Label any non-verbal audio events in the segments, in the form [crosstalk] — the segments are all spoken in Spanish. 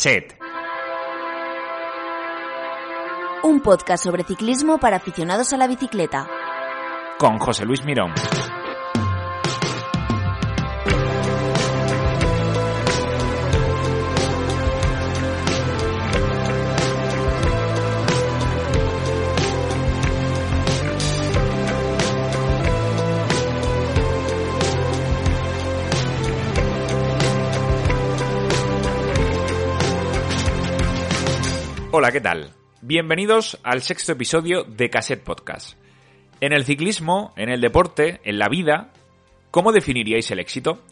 Cassette. Un podcast sobre ciclismo para aficionados a la bicicleta. Con José Luis Mirón. Hola, ¿qué tal? Bienvenidos al sexto episodio de Cassette Podcast. En el ciclismo, en el deporte, en la vida, ¿cómo definiríais el éxito?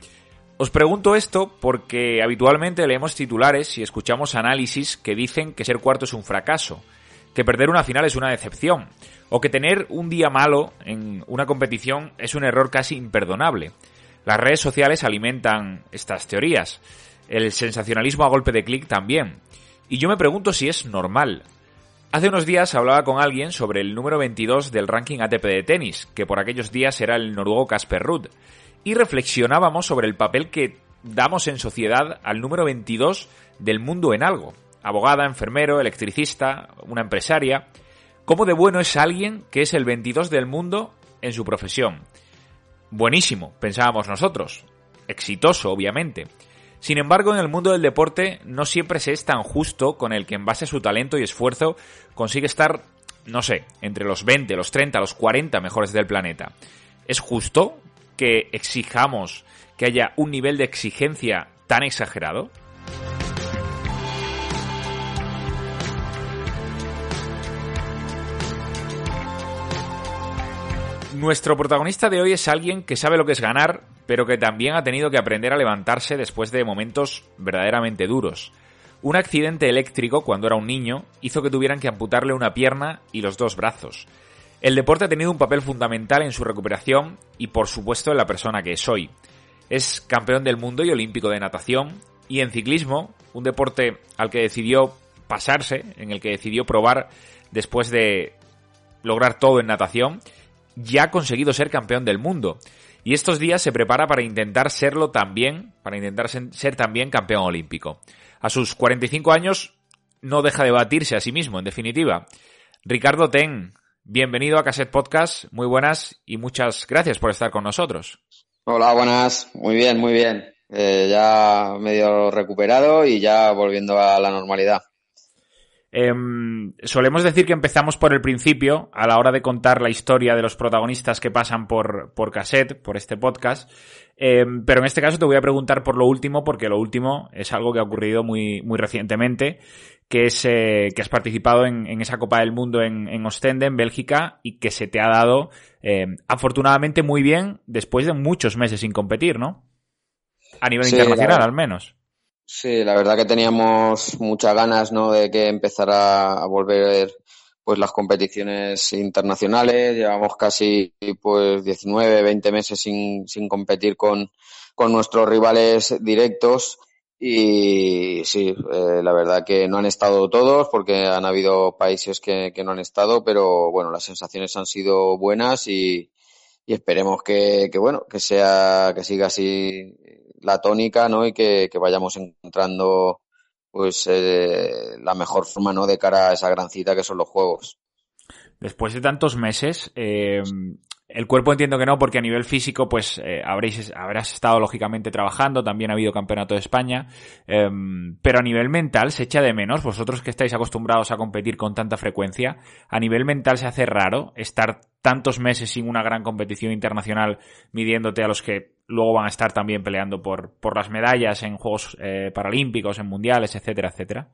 Os pregunto esto porque habitualmente leemos titulares y escuchamos análisis que dicen que ser cuarto es un fracaso, que perder una final es una decepción, o que tener un día malo en una competición es un error casi imperdonable. Las redes sociales alimentan estas teorías, el sensacionalismo a golpe de clic también. Y yo me pregunto si es normal. Hace unos días hablaba con alguien sobre el número 22 del ranking ATP de tenis, que por aquellos días era el noruego Casper Ruud, y reflexionábamos sobre el papel que damos en sociedad al número 22 del mundo en algo. Abogada, enfermero, electricista, una empresaria. ¿Cómo de bueno es alguien que es el 22 del mundo en su profesión? Buenísimo, pensábamos nosotros. Exitoso, obviamente. Sin embargo, en el mundo del deporte no siempre se es tan justo con el que en base a su talento y esfuerzo consigue estar, no sé, entre los 20, los 30, los 40 mejores del planeta. ¿Es justo que exijamos que haya un nivel de exigencia tan exagerado? Nuestro protagonista de hoy es alguien que sabe lo que es ganar, pero que también ha tenido que aprender a levantarse después de momentos verdaderamente duros. Un accidente eléctrico cuando era un niño hizo que tuvieran que amputarle una pierna y los dos brazos. El deporte ha tenido un papel fundamental en su recuperación y por supuesto en la persona que es hoy. Es campeón del mundo y olímpico de natación y en ciclismo, un deporte al que decidió pasarse, en el que decidió probar después de lograr todo en natación, ya ha conseguido ser campeón del mundo. Y estos días se prepara para intentar serlo también, para intentar ser también campeón olímpico. A sus 45 años no deja de batirse a sí mismo, en definitiva. Ricardo Ten, bienvenido a Cassette Podcast, muy buenas y muchas gracias por estar con nosotros. Hola, buenas, muy bien, muy bien. Eh, ya medio recuperado y ya volviendo a la normalidad. Em, solemos decir que empezamos por el principio a la hora de contar la historia de los protagonistas que pasan por, por cassette, por este podcast. Em, pero en este caso te voy a preguntar por lo último, porque lo último es algo que ha ocurrido muy, muy recientemente, que es eh, que has participado en, esa Copa del Mundo en, en, Ostende, en Bélgica, y que se te ha dado em, afortunadamente muy bien después de muchos meses sin competir, ¿no? A nivel internacional, al menos. Sí, la verdad que teníamos muchas ganas, ¿no? De que empezara a volver pues las competiciones internacionales. Llevamos casi pues 19, 20 meses sin, sin competir con, con nuestros rivales directos. Y sí, eh, la verdad que no han estado todos porque han habido países que, que no han estado, pero bueno, las sensaciones han sido buenas y, y esperemos que, que bueno, que sea, que siga así la tónica, ¿no? Y que, vayamos encontrando pues eh, la mejor forma, ¿no? De cara a esa gran cita que son los juegos. Después de tantos meses, eh, el cuerpo entiendo que no, porque a nivel físico, pues eh, habréis, habrás estado lógicamente trabajando, también ha habido campeonato de España, em, pero a nivel mental se echa de menos, vosotros que estáis acostumbrados a competir con tanta frecuencia, a nivel mental se hace raro estar tantos meses sin una gran competición internacional midiéndote a los que luego van a estar también peleando por, por las medallas en Juegos eh, Paralímpicos, en Mundiales, etcétera, etcétera.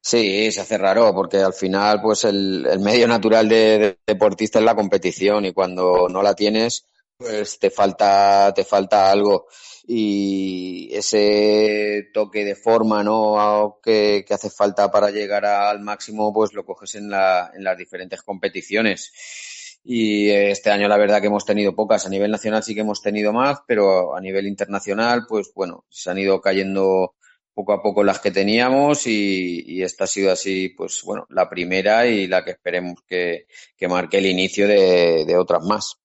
Sí, se hace raro porque al final pues el, medio natural de, deportista es la competición y cuando no la tienes pues te falta te falta algo. Y ese toque de forma no que, que hace falta para llegar al máximo pues lo coges en, la, en las diferentes competiciones y este año la verdad que hemos tenido pocas a nivel nacional sí que hemos tenido más pero a nivel internacional pues bueno se han ido cayendo poco a poco las que teníamos y, esta ha sido así, pues bueno, la primera y la que esperemos que, marque el inicio de, otras más.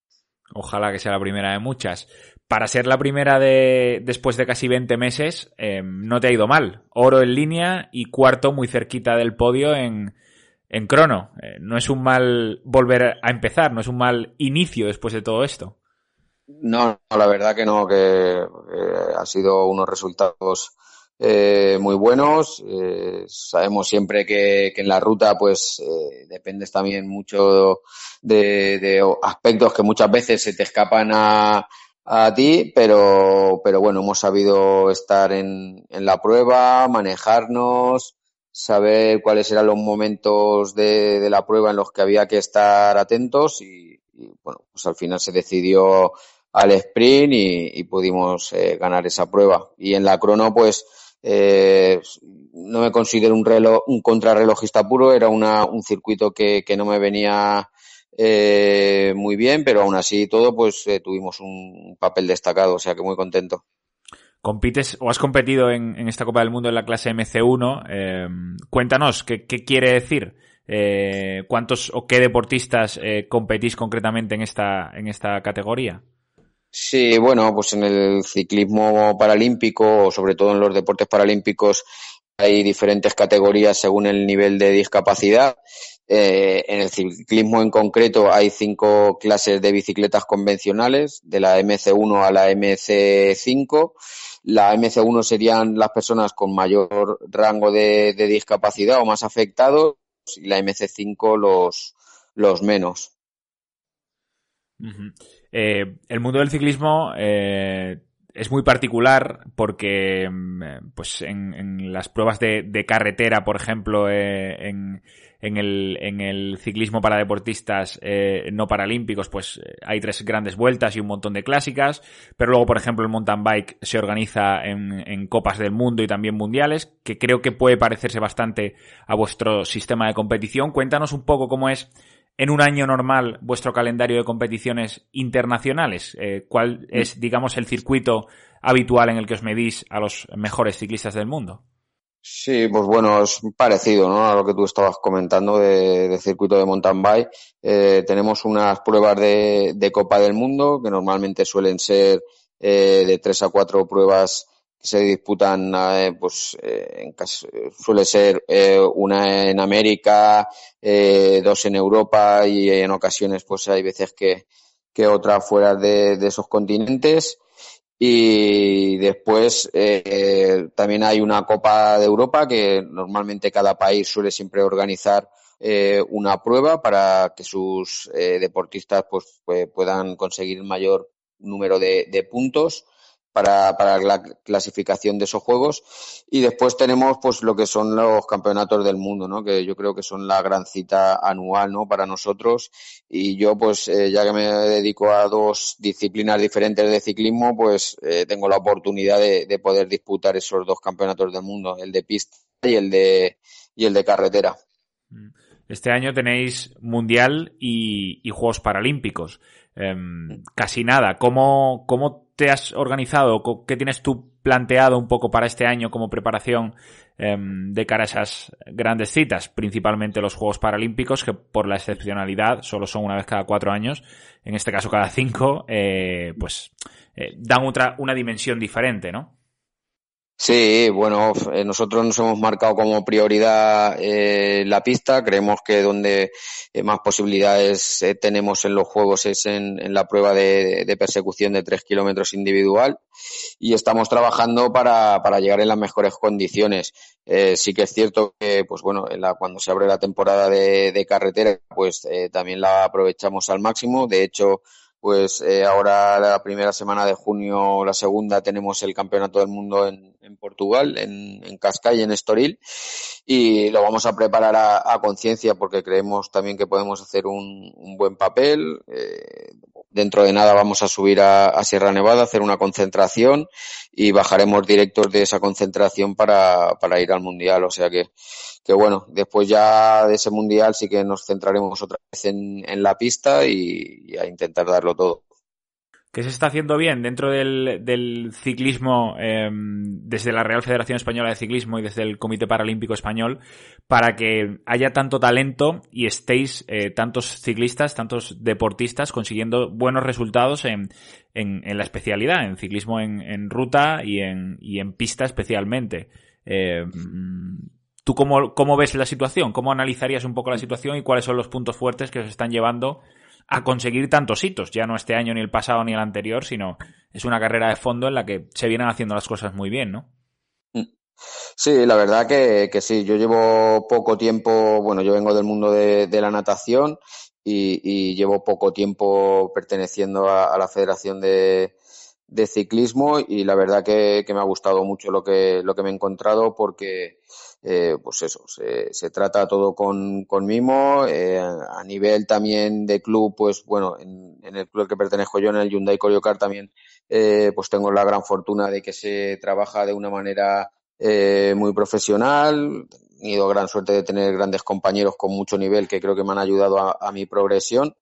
Ojalá que sea la primera de muchas. Para ser la primera de después de casi 20 meses, em, no te ha ido mal. Oro en línea y cuarto muy cerquita del podio en, en crono. Eh, no es un mal volver a empezar, no es un mal inicio después de todo esto. No, la verdad que no, que ha sido unos resultados eh, muy buenos. Eh, sabemos siempre que, en la ruta, pues, eh, dependes también mucho de, aspectos que muchas veces se te escapan a, a ti, pero, pero bueno, hemos sabido estar en, en la prueba, manejarnos, saber cuáles eran los momentos de, de, la prueba en los que había que estar atentos y, bueno, pues al final se decidió al sprint y, pudimos ganar esa prueba. Y en la crono, pues, eh, no me considero un reloj, un contrarrelojista puro, era una, un circuito que, que no me venía eh, muy bien, pero aún así todo, pues eh, tuvimos un papel destacado, o sea que muy contento. Compites o has competido en, esta Copa del Mundo en la clase MC1. Eh, cuéntanos, ¿qué, ¿qué, quiere decir? Eh, ¿Cuántos o qué deportistas eh, competís concretamente en esta, en esta categoría? Sí, bueno, pues en el ciclismo paralímpico, o sobre todo en los deportes paralímpicos, hay diferentes categorías según el nivel de discapacidad. En el ciclismo en concreto hay cinco clases de bicicletas convencionales, de la MC1 a la MC5. La MC1 serían las personas con mayor rango de, discapacidad o más afectados y la MC5 los, los menos. Eh, el mundo del ciclismo eh, es muy particular porque mm, pues en, las pruebas de, carretera, por ejemplo, eh, en, el, ciclismo para deportistas no paralímpicos, pues hay tres grandes vueltas y un montón de clásicas, pero luego, por ejemplo, el mountain bike se organiza en, en copas del mundo y también mundiales, que creo que puede parecerse bastante a vuestro sistema de competición. Cuéntanos un poco cómo es en un año normal vuestro calendario de competiciones internacionales? Eh, ¿Cuál es, digamos, el circuito habitual en el que os medís a los mejores ciclistas del mundo? Sí, pues bueno, es parecido ¿no? a lo que tú estabas comentando de, circuito de mountain bike. Eh, tenemos unas pruebas de, de, Copa del Mundo que normalmente suelen ser eh, de tres a cuatro pruebas se disputan, eh, pues eh, en caso, suele ser eh, una en América, dos en Europa y en ocasiones pues hay veces que, que otra fuera de, de esos continentes. Y después también hay una Copa de Europa que normalmente cada país suele siempre organizar una prueba para que sus deportistas pues, puedan conseguir mayor número de puntos para, para la clasificación de esos juegos. Y después tenemos pues lo que son los campeonatos del mundo, ¿no? Que yo creo que son la gran cita anual, ¿no? Para nosotros. Y yo pues eh, ya que me dedico a dos disciplinas diferentes de ciclismo, pues eh, tengo la oportunidad de, de poder disputar esos dos campeonatos del mundo, el de pista y el de, y el de carretera. Este año tenéis Mundial y, y Juegos Paralímpicos. Em, casi nada. ¿Cómo, ¿Cómo te has organizado? ¿Qué tienes tú planteado un poco para este año como preparación em, de cara a esas grandes citas? Principalmente los Juegos Paralímpicos, que por la excepcionalidad solo son una vez cada cuatro años, en este caso cada cinco, eh, pues eh, dan otra, una dimensión diferente, ¿no? Sí, bueno, eh, nosotros nos hemos marcado como prioridad eh, la pista. Creemos que donde eh, más posibilidades tenemos en los juegos es en, la prueba de, persecución de tres kilómetros individual y estamos trabajando para, para llegar en las mejores condiciones. sí que es cierto que, pues bueno, la, cuando se abre la temporada de, de carretera, pues también la aprovechamos al máximo. De hecho, pues eh, ahora la primera semana de junio, la segunda, tenemos el Campeonato del Mundo en, en Portugal, en, en Cascais, en Estoril, y lo vamos a preparar a, conciencia porque creemos también que podemos hacer un, un buen papel. Eh, dentro de nada vamos a subir a, Sierra Nevada, a hacer una concentración y bajaremos directos de esa concentración para, para ir al Mundial. O sea que, que bueno, después ya de ese Mundial sí que nos centraremos otra vez en, en la pista y a intentar darlo todo. ¿Qué se está haciendo bien dentro del, del ciclismo eh, desde la Real Federación Española de Ciclismo y desde el Comité Paralímpico Español para que haya tanto talento y estéis eh, tantos ciclistas, tantos deportistas consiguiendo buenos resultados en, en, en la especialidad, en ciclismo en, en ruta y en, y en pista especialmente? Eh, ¿Tú cómo, cómo ves la situación? ¿Cómo analizarías un poco la situación y cuáles son los puntos fuertes que os están llevando a conseguir tantos hitos, ya no este año ni el pasado ni el anterior, sino es una carrera de fondo en la que se vienen haciendo las cosas muy bien, ¿no? Sí, la verdad que, que sí, yo llevo poco tiempo, bueno, yo vengo del mundo de, de la natación y, y, llevo poco tiempo perteneciendo a, a la Federación de, de, Ciclismo y la verdad que, que, me ha gustado mucho lo que, lo que me he encontrado porque eh, pues eso, se, se, trata todo con, con mimo. Eh, a nivel también de club, pues bueno, en, en, el club al que pertenezco yo, en el Hyundai Coyocar, también eh, pues tengo la gran fortuna de que se trabaja de una manera eh, muy profesional. He tenido gran suerte de tener grandes compañeros con mucho nivel que creo que me han ayudado a, a mi progresión.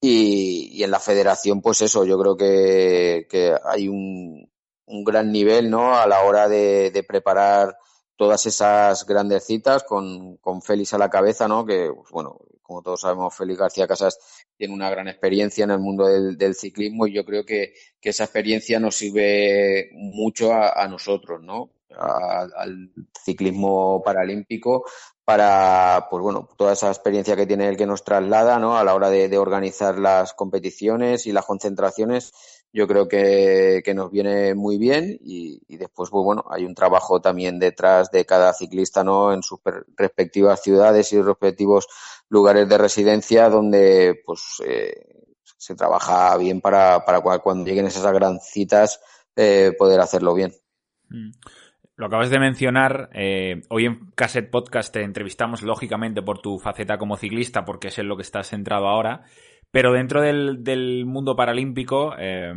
Y, y, en la federación, pues eso, yo creo que, que hay un, un gran nivel, ¿no? A la hora de, de preparar todas esas grandes citas con, con Félix a la cabeza, ¿no? Que, pues, bueno, como todos sabemos, Félix García Casas tiene una gran experiencia en el mundo del, ciclismo y yo creo que, que, esa experiencia nos sirve mucho a, nosotros, ¿no? Al ciclismo paralímpico para, pues bueno, toda esa experiencia que tiene él que nos traslada, ¿no? A la hora de organizar las competiciones y las concentraciones yo creo que, que nos viene muy bien y, y, después, pues bueno, hay un trabajo también detrás de cada ciclista, ¿no? En sus respectivas ciudades y respectivos lugares de residencia donde, pues, eh, se trabaja bien para, para cuando lleguen esas gran citas eh, poder hacerlo bien. Mm. Lo acabas de mencionar, eh, hoy en Cassette Podcast te entrevistamos lógicamente por tu faceta como ciclista, porque es en lo que estás centrado ahora, pero dentro del, del mundo paralímpico, eh,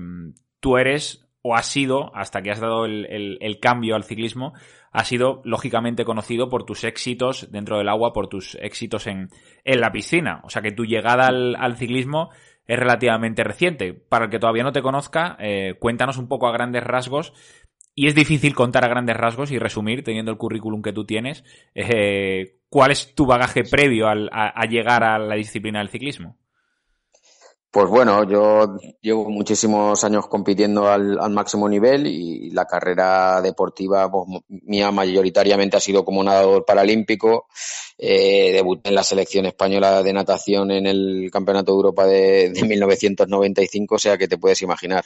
tú eres o has sido, hasta que has dado el, el, el, cambio al ciclismo, has sido lógicamente conocido por tus éxitos dentro del agua, por tus éxitos en, en la piscina. O sea que tu llegada al, al ciclismo es relativamente reciente. Para el que todavía no te conozca, eh, cuéntanos un poco a grandes rasgos. Y es difícil contar a grandes rasgos y resumir, teniendo el currículum que tú tienes, eh, cuál es tu bagaje previo al, a, a llegar a la disciplina del ciclismo. Pues bueno, yo llevo muchísimos años compitiendo al, al máximo nivel y la carrera deportiva pues, mía mayoritariamente ha sido como nadador paralímpico. Eh, debuté en la selección española de natación en el Campeonato de Europa de, de 1995, o sea que te puedes imaginar.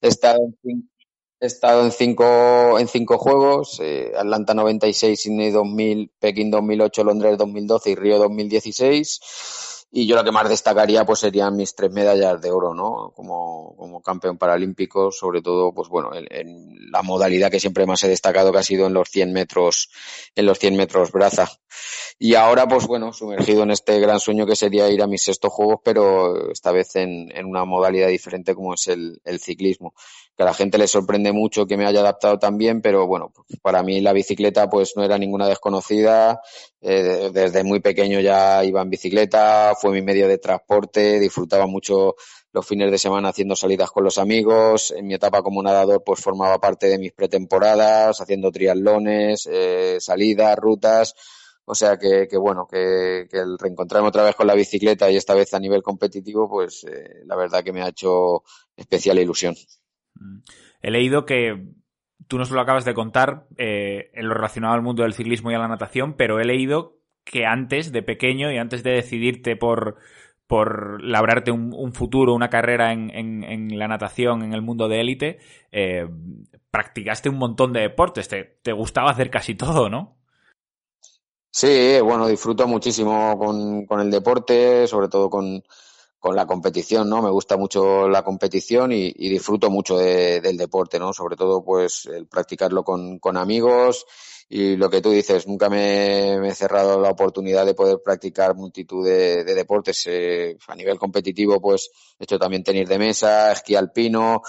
He estado en, he estado en cinco, en cinco juegos, eh, Atlanta 96, Sydney 2000, Pekín 2008, Londres 2012 y Río 2016 y yo lo que más destacaría pues serían mis tres medallas de oro, ¿no? Como, como campeón paralímpico, sobre todo, pues bueno, en, en, la modalidad que siempre más he destacado que ha sido en los 100 metros, en los 100 metros braza. Y ahora, pues bueno, sumergido en este gran sueño que sería ir a mis sextos juegos, pero esta vez en, en una modalidad diferente como es el, el ciclismo que a la gente le sorprende mucho que me haya adaptado también, pero bueno, para mí la bicicleta pues no era ninguna desconocida, eh, desde muy pequeño ya iba en bicicleta, fue mi medio de transporte, disfrutaba mucho los fines de semana haciendo salidas con los amigos, en mi etapa como nadador pues formaba parte de mis pretemporadas, haciendo triatlones, eh, salidas, rutas, o sea que, bueno, que, el reencontrarme otra vez con la bicicleta y esta vez a nivel competitivo, pues eh, la verdad que me ha hecho especial ilusión. He leído que tú nos lo acabas de contar eh, en lo relacionado al mundo del ciclismo y a la natación, pero he leído que antes de pequeño y antes de decidirte por, por labrarte un, futuro, una carrera en, en, la natación, en el mundo de élite, eh, practicaste un montón de deportes, te, te, gustaba hacer casi todo, ¿no? Sí, bueno, disfruto muchísimo con, con el deporte, sobre todo con, con la competición, ¿no? Me gusta mucho la competición y, disfruto mucho del deporte, ¿no? Sobre todo, pues, el practicarlo con, con amigos y lo que tú dices, nunca me, he cerrado la oportunidad de poder practicar multitud de, deportes. Eh, a nivel competitivo, pues, he hecho también tenis de mesa, esquí alpino,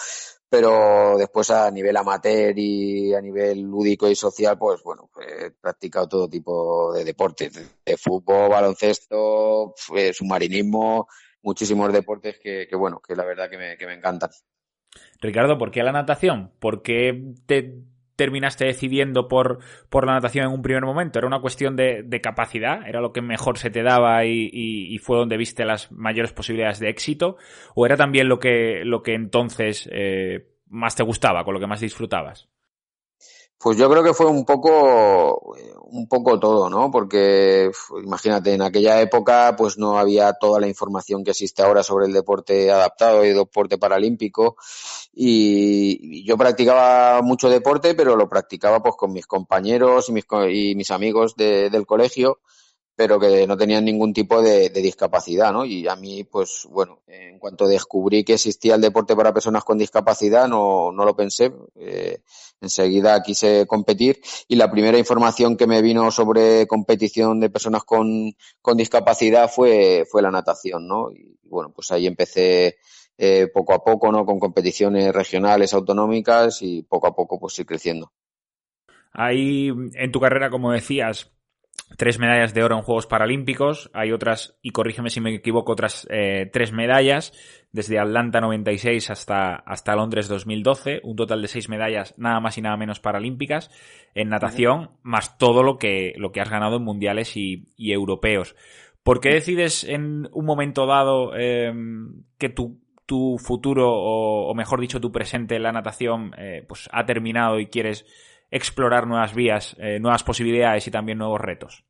pero después a nivel amateur y a nivel lúdico y social, pues bueno, he practicado todo tipo de deportes, de fútbol, baloncesto, submarinismo, muchísimos deportes que, bueno, que la verdad que me, que me encantan. Ricardo, ¿por qué la natación? ¿Por qué te terminaste decidiendo por, por la natación en un primer momento? ¿Era una cuestión de, capacidad? ¿Era lo que mejor se te daba y, fue donde viste las mayores posibilidades de éxito? ¿O era también lo que, lo que entonces eh, más te gustaba, con lo que más disfrutabas? Pues yo creo que fue un poco, un poco todo, ¿no? Porque imagínate, en aquella época pues no había toda la información que existe ahora sobre el deporte adaptado y deporte paralímpico y yo practicaba mucho deporte, pero lo practicaba pues con mis compañeros y mis, y mis amigos del colegio pero que no tenían ningún tipo de, discapacidad, ¿no? Y a mí, pues bueno, en cuanto descubrí que existía el deporte para personas con discapacidad, no, no lo pensé. Eh, enseguida quise competir y la primera información que me vino sobre competición de personas con, con discapacidad fue, fue la natación, ¿no? Y bueno, pues ahí empecé eh, poco a poco, ¿no? Con competiciones regionales, autonómicas y poco a poco pues ir creciendo. Ahí en tu carrera, como decías, tres medallas de oro en Juegos Paralímpicos. Hay otras, y corrígeme si me equivoco, otras eh, tres medallas desde Atlanta 96 hasta, hasta Londres 2012. Un total de seis medallas, nada más y nada menos paralímpicas en natación, más todo lo que, lo que has ganado en mundiales y, europeos. ¿Por qué decides en un momento dado em, que tu, tu futuro, o, mejor dicho, tu presente en la natación, eh, pues ha terminado y quieres explorar nuevas vías, eh, nuevas posibilidades y también nuevos retos?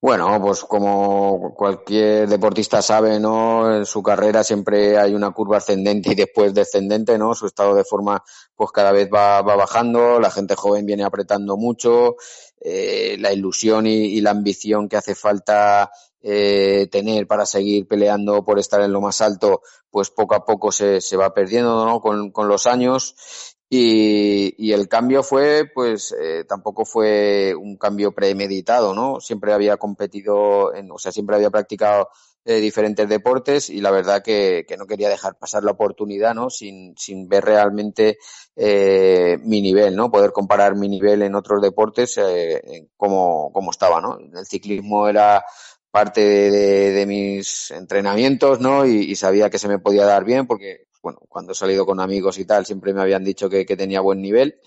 Bueno, pues como cualquier deportista sabe, ¿no? En su carrera siempre hay una curva ascendente y después descendente, ¿no? Su estado de forma pues cada vez va, bajando, la gente joven viene apretando mucho, eh, la ilusión y, la ambición que hace falta eh, tener para seguir peleando por estar en lo más alto, pues poco a poco se, se va perdiendo, ¿no? Con, con los años y, el cambio fue, pues, eh, tampoco fue un cambio premeditado, ¿no? Siempre había competido, en, o sea, siempre había practicado eh, diferentes deportes y la verdad que, no quería dejar pasar la oportunidad, ¿no? Sin, sin ver realmente eh, mi nivel, ¿no? Poder comparar mi nivel en otros deportes eh, como, como estaba, ¿no? El ciclismo era parte de, mis entrenamientos, ¿no? Y, sabía que se me podía dar bien porque bueno, cuando he salido con amigos y tal, siempre me habían dicho que, tenía buen nivel.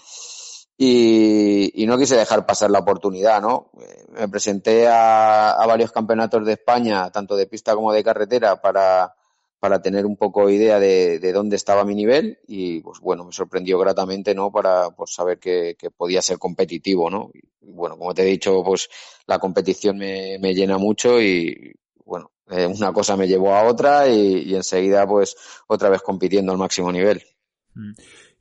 Y, no quise dejar pasar la oportunidad, ¿no? Eh, me presenté a, varios campeonatos de España, tanto de pista como de carretera, para, para tener un poco idea de, dónde estaba mi nivel y, pues bueno, me sorprendió gratamente, ¿no? Para pues, saber que, podía ser competitivo, ¿no? Y, bueno, como te he dicho, pues la competición me, me llena mucho y, bueno, eh, una cosa me llevó a otra y, enseguida pues otra vez compitiendo al máximo nivel. Mm.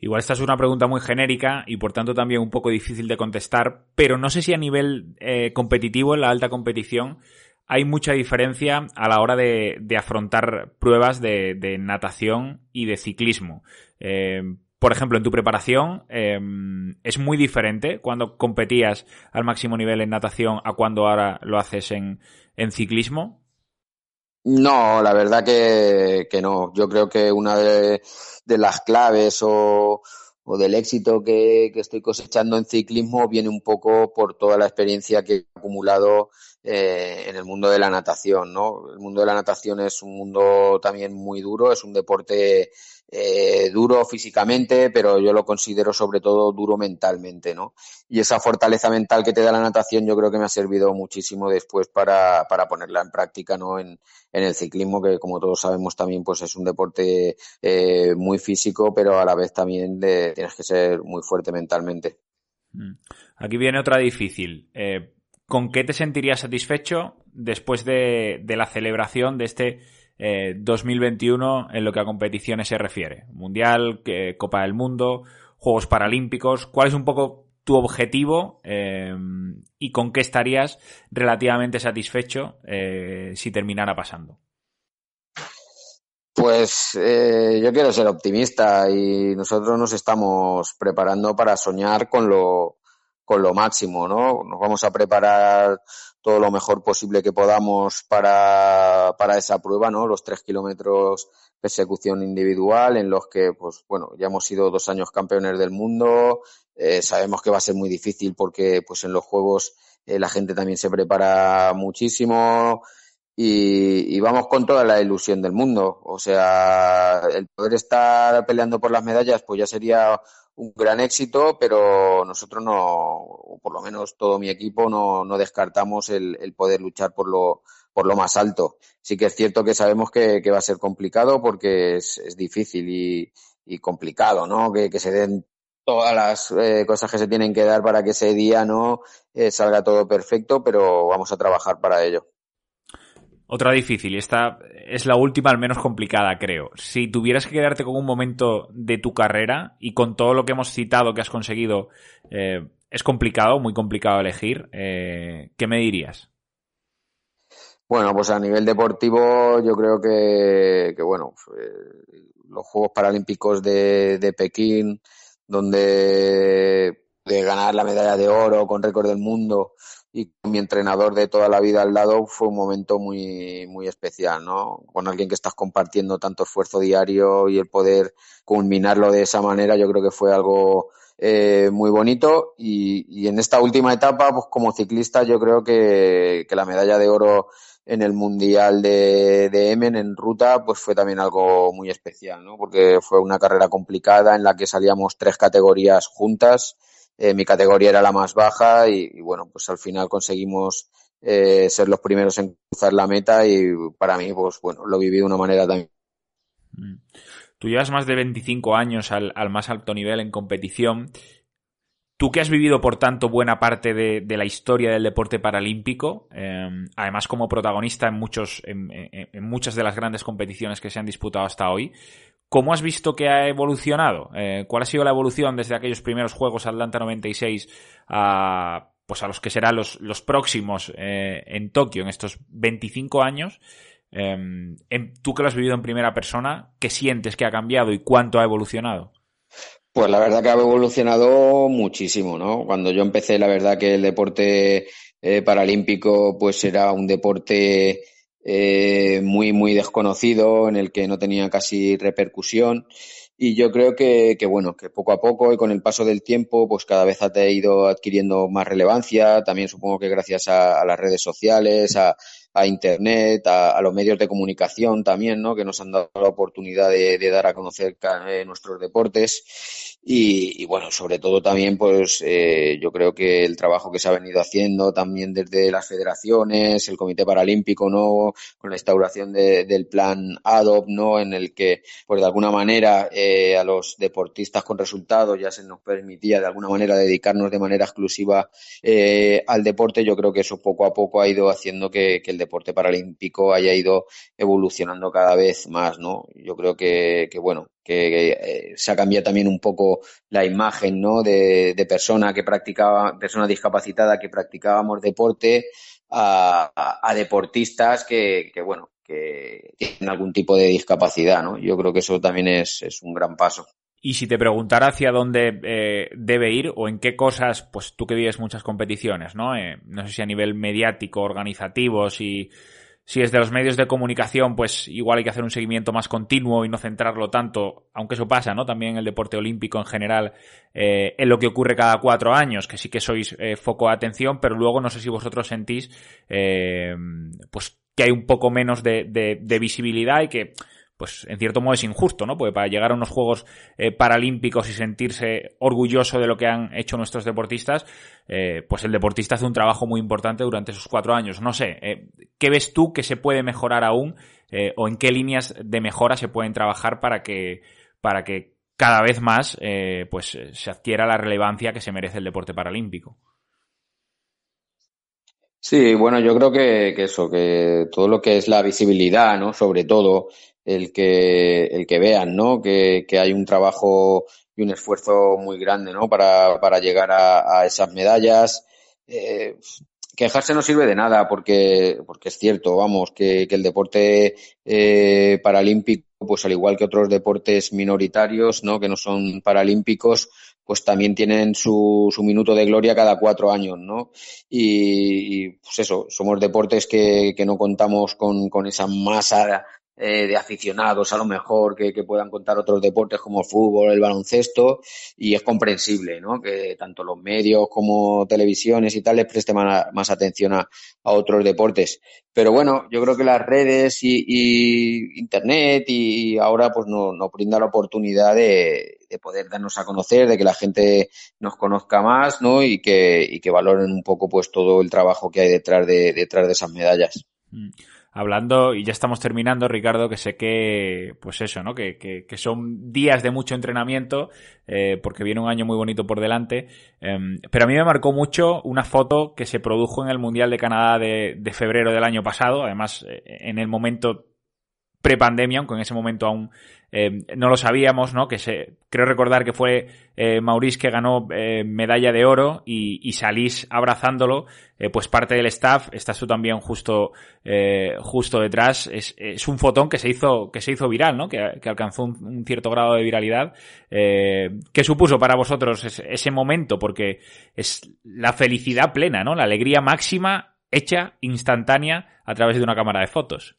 Igual esta es una pregunta muy genérica y por tanto también un poco difícil de contestar, pero no sé si a nivel eh, competitivo, en la alta competición, hay mucha diferencia a la hora de, afrontar pruebas de, natación y de ciclismo. Eh, por ejemplo, en tu preparación, ¿es muy diferente cuando competías al máximo nivel en natación a cuando ahora lo haces en ciclismo? No, la verdad que, que no. Yo creo que una de, las claves o, o del éxito que, que, estoy cosechando en ciclismo viene un poco por toda la experiencia que he acumulado eh, en el mundo de la natación, ¿no? El mundo de la natación es un mundo también muy duro, es un deporte eh, duro físicamente, pero yo lo considero sobre todo duro mentalmente, ¿no? Y esa fortaleza mental que te da la natación yo creo que me ha servido muchísimo después para, para ponerla en práctica, ¿no? En, en el ciclismo, que como todos sabemos también pues es un deporte eh, muy físico, pero a la vez también de, tienes que ser muy fuerte mentalmente. Mm. Aquí viene otra difícil. Eh, ¿Con qué te sentirías satisfecho después de, de la celebración de este 2021 eh, en lo que a competiciones se refiere. Mundial, Copa del Mundo, Juegos Paralímpicos. ¿Cuál es un poco tu objetivo eh, y con qué estarías relativamente satisfecho eh, si terminara pasando? Pues yo quiero ser optimista y nosotros nos estamos preparando para soñar con lo, con lo máximo, ¿no? Nos vamos a preparar todo lo mejor posible que podamos para, para esa prueba, ¿no? Los tres kilómetros persecución individual en los que, pues bueno, ya hemos sido dos años campeones del mundo, eh, sabemos que va a ser muy difícil porque pues en los juegos eh, la gente también se prepara muchísimo, y, vamos con toda la ilusión del mundo. O sea, el poder estar peleando por las medallas, pues ya sería un gran éxito, pero nosotros no, o por lo menos todo mi equipo, no, no descartamos el, el, poder luchar por lo, por lo más alto. Sí que es cierto que sabemos que, que va a ser complicado porque es, es difícil y, y, complicado, ¿no? Que, que se den todas las eh, cosas que se tienen que dar para que ese día no eh, salga todo perfecto, pero vamos a trabajar para ello. Otra difícil, esta es la última, al menos complicada, creo. Si tuvieras que quedarte con un momento de tu carrera y con todo lo que hemos citado que has conseguido, eh, es complicado, muy complicado elegir, eh, ¿qué me dirías? Bueno, pues a nivel deportivo yo creo que, bueno, los Juegos Paralímpicos de, de Pekín, donde de ganar la medalla de oro con récord del mundo, y con mi entrenador de toda la vida al lado fue un momento muy, muy especial, ¿no? Con alguien que estás compartiendo tanto esfuerzo diario y el poder culminarlo de esa manera, yo creo que fue algo eh, muy bonito y, y, en esta última etapa, pues como ciclista, yo creo que, que la medalla de oro en el Mundial de, de Emen en ruta, pues fue también algo muy especial, ¿no? Porque fue una carrera complicada en la que salíamos tres categorías juntas eh, mi categoría era la más baja y, bueno, pues al final conseguimos eh, ser los primeros en cruzar la meta y para mí, pues bueno, lo viví de una manera también. Mm. Tú llevas más de 25 años al, al más alto nivel en competición. Tú que has vivido, por tanto, buena parte de, la historia del deporte paralímpico, eh, además como protagonista en, muchos, en, muchas de las grandes competiciones que se han disputado hasta hoy, ¿Cómo has visto que ha evolucionado? Eh, ¿Cuál ha sido la evolución desde aquellos primeros Juegos Atlanta 96 a, pues a los que serán los, los próximos eh, en Tokio en estos 25 años? Eh, tú que lo has vivido en primera persona, ¿qué sientes que ha cambiado y cuánto ha evolucionado? Pues la verdad que ha evolucionado muchísimo, ¿no? Cuando yo empecé, la verdad que el deporte eh, paralímpico pues era un deporte eh, muy, muy desconocido, en el que no tenía casi repercusión. Y yo creo que, bueno, que poco a poco y con el paso del tiempo, pues cada vez ha ido adquiriendo más relevancia. También supongo que gracias a, las redes sociales, a, Internet, a, los medios de comunicación también, ¿no? Que nos han dado la oportunidad de, de dar a conocer eh, nuestros deportes. Y, y, bueno, sobre todo también, pues eh, yo creo que el trabajo que se ha venido haciendo también desde las federaciones, el Comité Paralímpico, ¿no? Con la instauración de, del plan ADOP, ¿no? En el que, pues de alguna manera, eh, a los deportistas con resultados ya se nos permitía de alguna manera dedicarnos de manera exclusiva eh, al deporte. Yo creo que eso poco a poco ha ido haciendo que, que, el deporte paralímpico haya ido evolucionando cada vez más, ¿no? Yo creo que, que bueno, que eh, se ha cambiado también un poco la imagen ¿no? de, de persona que practicaba, persona discapacitada que practicábamos deporte a, deportistas que, que, bueno, que tienen algún tipo de discapacidad, ¿no? Yo creo que eso también es, es un gran paso. Y si te preguntara hacia dónde eh, debe ir o en qué cosas, pues tú que vives muchas competiciones, ¿no? Eh, no sé si a nivel mediático, organizativo, si si es de los medios de comunicación, pues igual hay que hacer un seguimiento más continuo y no centrarlo tanto, aunque eso pasa, ¿no? También el deporte olímpico en general, eh, en lo que ocurre cada cuatro años, que sí que sois eh, foco de atención, pero luego no sé si vosotros sentís, eh, pues que hay un poco menos de, de, de visibilidad y que pues en cierto modo es injusto, ¿no? Porque para llegar a unos Juegos eh, Paralímpicos y sentirse orgulloso de lo que han hecho nuestros deportistas, eh, pues el deportista hace un trabajo muy importante durante esos cuatro años. No sé, eh, ¿qué ves tú que se puede mejorar aún o en qué líneas de mejora se pueden trabajar para que, para que cada vez más pues se adquiera la relevancia que se merece el deporte paralímpico? Sí, bueno, yo creo que, que, eso, que todo lo que es la visibilidad, ¿no? Sobre todo, el que, el que vean, ¿no? Que, que hay un trabajo y un esfuerzo muy grande, ¿no? Para, para llegar a, a esas medallas. Eh, quejarse no sirve de nada porque, porque es cierto, vamos, que, que el deporte eh, paralímpico pues al igual que otros deportes minoritarios, ¿no? Que no son paralímpicos, pues también tienen su, su minuto de gloria cada cuatro años, ¿no? Y, y pues eso, somos deportes que, que no contamos con, con esa masa eh, de aficionados a lo mejor que, puedan contar otros deportes como el fútbol, el baloncesto y es comprensible, ¿no? Que tanto los medios como televisiones y tal les presten más, atención a, a, otros deportes. Pero bueno, yo creo que las redes y, y internet y ahora pues nos no brinda la oportunidad de, de, poder darnos a conocer, de que la gente nos conozca más, ¿no? Y que, y que valoren un poco pues todo el trabajo que hay detrás de, detrás de esas medallas. Mm hablando, y ya estamos terminando, Ricardo, que sé que, pues eso, ¿no? Que, que, son días de mucho entrenamiento, eh, porque viene un año muy bonito por delante. Eh, pero a mí me marcó mucho una foto que se produjo en el Mundial de Canadá de, de febrero del año pasado, además eh, en el momento prepandemia, aunque en ese momento aún eh, no lo sabíamos, ¿no? Que se, creo recordar que fue eh, Maurice que ganó eh, medalla de oro y, salís abrazándolo, pues parte del staff, estás tú también justo, justo detrás, es, es, un fotón que se hizo, que se hizo viral, ¿no? Que, alcanzó un, cierto grado de viralidad. ¿Qué supuso para vosotros ese, ese momento? Porque es la felicidad plena, ¿no? La alegría máxima hecha instantánea a través de una cámara de fotos.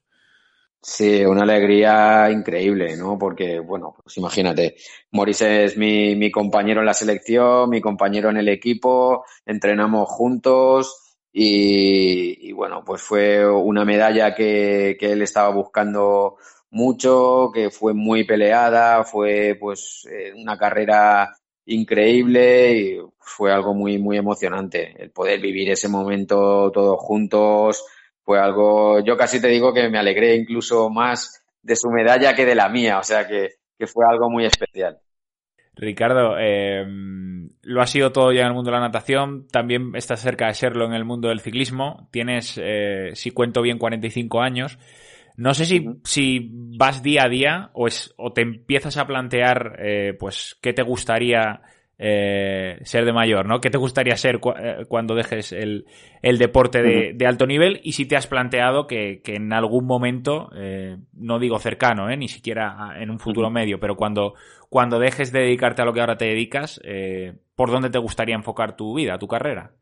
Sí, una alegría increíble, ¿no? Porque, bueno, pues imagínate, Maurice es mi, compañero en la selección, mi compañero en el equipo, entrenamos juntos y, y bueno, pues fue una medalla que, que él estaba buscando mucho, que fue muy peleada, fue pues eh, una carrera increíble y fue algo muy, muy emocionante el poder vivir ese momento todos juntos, fue algo, yo casi te digo que me alegré incluso más de su medalla que de la mía, o sea que, que fue algo muy especial. Ricardo, eh, lo ha sido todo ya en el mundo de la natación, también estás cerca de serlo en el mundo del ciclismo, tienes, eh, si cuento bien, 45 años. No sé si, si vas día a día o, es, o te empiezas a plantear, eh, pues, qué te gustaría eh, ser de mayor, ¿no? ¿Qué te gustaría ser cu eh, cuando dejes el, el deporte de, de, alto nivel? Y si te has planteado que, que en algún momento, eh, no digo cercano, ¿eh? ni siquiera en un futuro medio, pero cuando, cuando dejes de dedicarte a lo que ahora te dedicas, ¿por dónde te gustaría enfocar tu vida, tu carrera?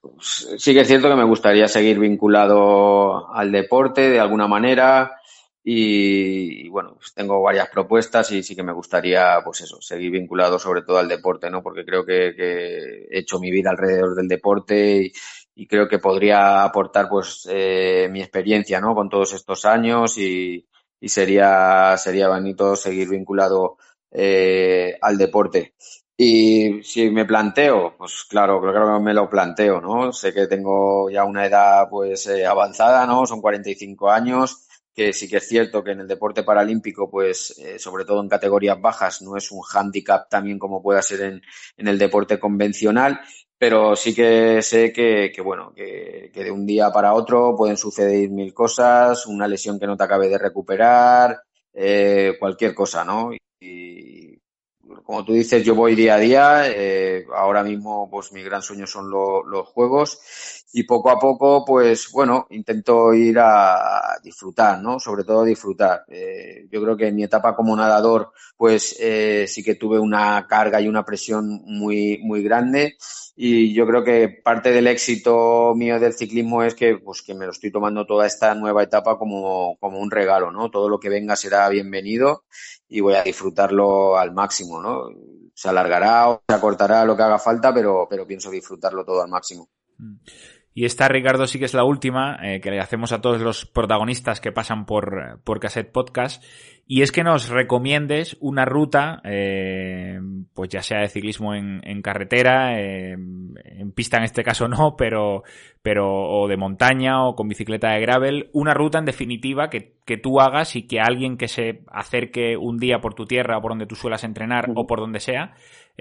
Pues, sí que es cierto que me gustaría seguir vinculado al deporte de alguna manera, y, bueno, pues tengo varias propuestas y sí que me gustaría, pues eso, seguir vinculado sobre todo al deporte, ¿no? Porque creo que, he hecho mi vida alrededor del deporte y, creo que podría aportar, pues, eh, mi experiencia, ¿no? Con todos estos años y, y sería, sería bonito seguir vinculado eh, al deporte. Y si me planteo, pues claro, creo que me lo planteo, ¿no? Sé que tengo ya una edad, pues, eh, avanzada, ¿no? Son 45 años que sí que es cierto que en el deporte paralímpico, pues eh, sobre todo en categorías bajas, no es un hándicap también como pueda ser en, en el deporte convencional, pero sí que sé que, que bueno, que, de un día para otro pueden suceder mil cosas, una lesión que no te acabe de recuperar, eh, cualquier cosa, ¿no? Y, como tú dices, yo voy día a día, eh, ahora mismo pues mi gran sueño son lo, los juegos y poco a poco pues bueno, intento ir a disfrutar, ¿no? Sobre todo disfrutar. Eh, yo creo que en mi etapa como nadador pues eh, sí que tuve una carga y una presión muy, muy grande y yo creo que parte del éxito mío del ciclismo es que pues que me lo estoy tomando toda esta nueva etapa como, como un regalo, ¿no? Todo lo que venga será bienvenido y voy a disfrutarlo al máximo, ¿no? Se alargará o se acortará lo que haga falta, pero, pero pienso disfrutarlo todo al máximo. Y esta, Ricardo, sí que es la última eh, que le hacemos a todos los protagonistas que pasan por, por Cassette Podcast. Y es que nos recomiendes una ruta, eh, pues ya sea de ciclismo en, en carretera, eh, en pista en este caso no, pero, pero, o de montaña o con bicicleta de gravel, una ruta en definitiva que, que tú hagas y que alguien que se acerque un día por tu tierra o por donde tú suelas entrenar uh -huh. o por donde sea,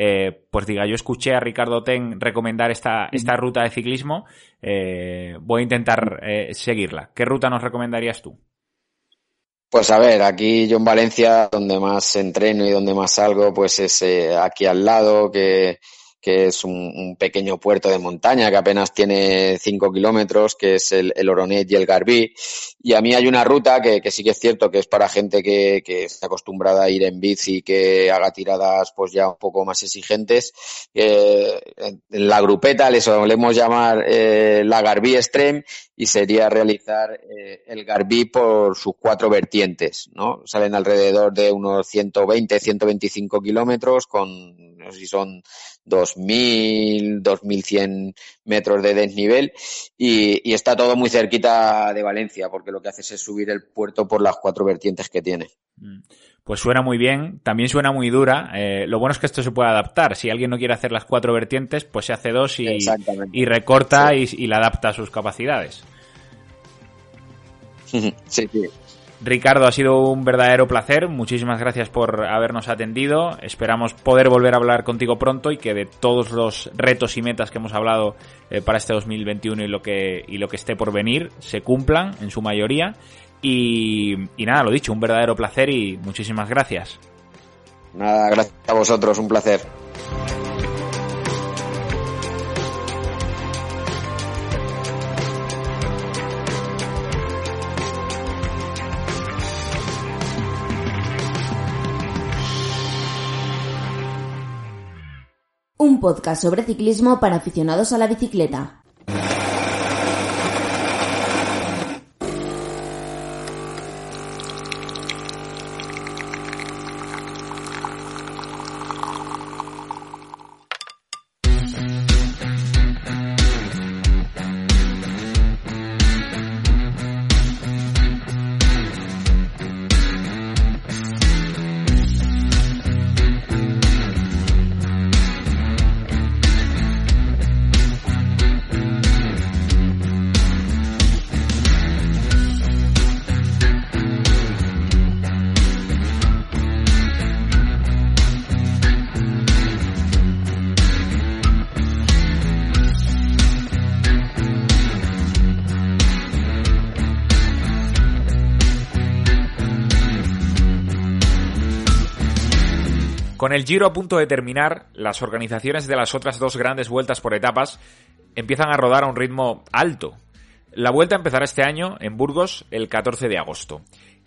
eh, pues diga, yo escuché a Ricardo Ten recomendar esta, esta ruta de ciclismo, eh, voy a intentar eh, seguirla. ¿Qué ruta nos recomendarías tú? Pues a ver, aquí yo en Valencia, donde más entreno y donde más salgo, pues es eh, aquí al lado, que, que es un, pequeño puerto de montaña que apenas tiene 5 kilómetros, que es el, el, Oronet y el Garbí. Y a mí hay una ruta que, que sí que es cierto que es para gente que, que, está acostumbrada a ir en bici, que haga tiradas pues ya un poco más exigentes. Eh, en la grupeta le solemos llamar eh, la Garbí Extreme y sería realizar eh, el Garbí por sus cuatro vertientes, ¿no? Salen alrededor de unos 120, 125 kilómetros con, no sé si son 2.000, 2.100 metros de desnivel y, está todo muy cerquita de Valencia porque lo que hace es subir el puerto por las cuatro vertientes que tiene. Mm. Pues suena muy bien, también suena muy dura. Eh, lo bueno es que esto se puede adaptar. Si alguien no quiere hacer las cuatro vertientes, pues se hace dos y, y recorta y, y la adapta a sus capacidades. [laughs] sí, sí. Ricardo, ha sido un verdadero placer. Muchísimas gracias por habernos atendido. Esperamos poder volver a hablar contigo pronto y que de todos los retos y metas que hemos hablado eh, para este 2021 y lo que y lo que esté por venir se cumplan en su mayoría. Y, y nada, lo dicho, un verdadero placer y muchísimas gracias. Nada, gracias a vosotros, un placer. Un podcast sobre ciclismo para aficionados a la bicicleta. Con el Giro a punto de terminar, las organizaciones de las otras dos grandes vueltas por etapas empiezan a rodar a un ritmo alto. La vuelta empezará este año en Burgos el 14 de agosto.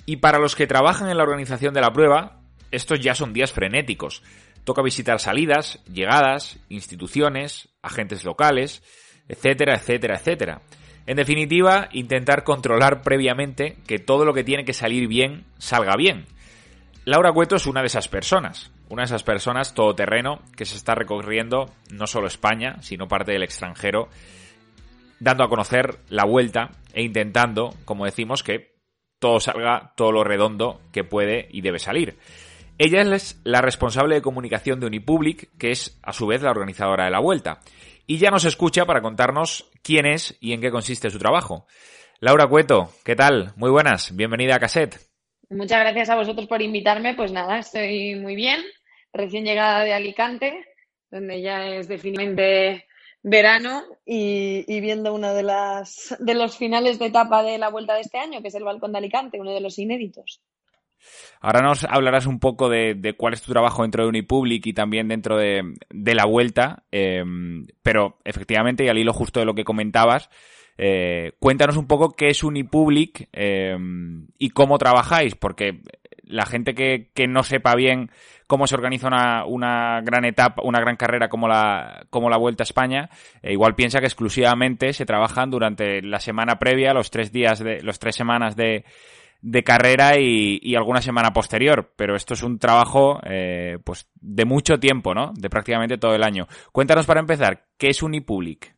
Y para los que trabajan en la organización de la prueba, estos ya son días frenéticos. Toca visitar salidas, llegadas, instituciones, agentes locales, etcétera, etcétera, etcétera. En definitiva, intentar controlar previamente que todo lo que tiene que salir bien salga bien. Laura Cueto es una de esas personas, una de esas personas todoterreno que se está recorriendo no solo España, sino parte del extranjero, dando a conocer la vuelta e intentando, como decimos, que todo salga todo lo redondo que puede y debe salir. Ella es la responsable de comunicación de Unipublic, que es a su vez la organizadora de la vuelta. Y ya nos escucha para contarnos quién es y en qué consiste su trabajo. Laura Cueto, ¿qué tal? Muy buenas, bienvenida a Cassette. Muchas gracias a vosotros por invitarme. Pues nada, estoy muy bien. Recién llegada de Alicante, donde ya es definitivamente verano y, viendo uno de, las, de los finales de etapa de la vuelta de este año, que es el Balcón de Alicante, uno de los inéditos. Ahora nos hablarás un poco de, cuál es tu trabajo dentro de Unipublic y también dentro de, la vuelta, eh, pero efectivamente, y al hilo justo de lo que comentabas, eh, cuéntanos un poco qué es Unipublic eh, y cómo trabajáis, porque la gente que, no sepa bien cómo se organiza una, gran etapa, una gran carrera como la, como la Vuelta a España, eh, igual piensa que exclusivamente se trabajan durante la semana previa, los tres días de, los tres semanas de, carrera y, alguna semana posterior, pero esto es un trabajo pues de mucho tiempo, ¿no? De prácticamente todo el año. Cuéntanos para empezar, ¿qué es Unipublic?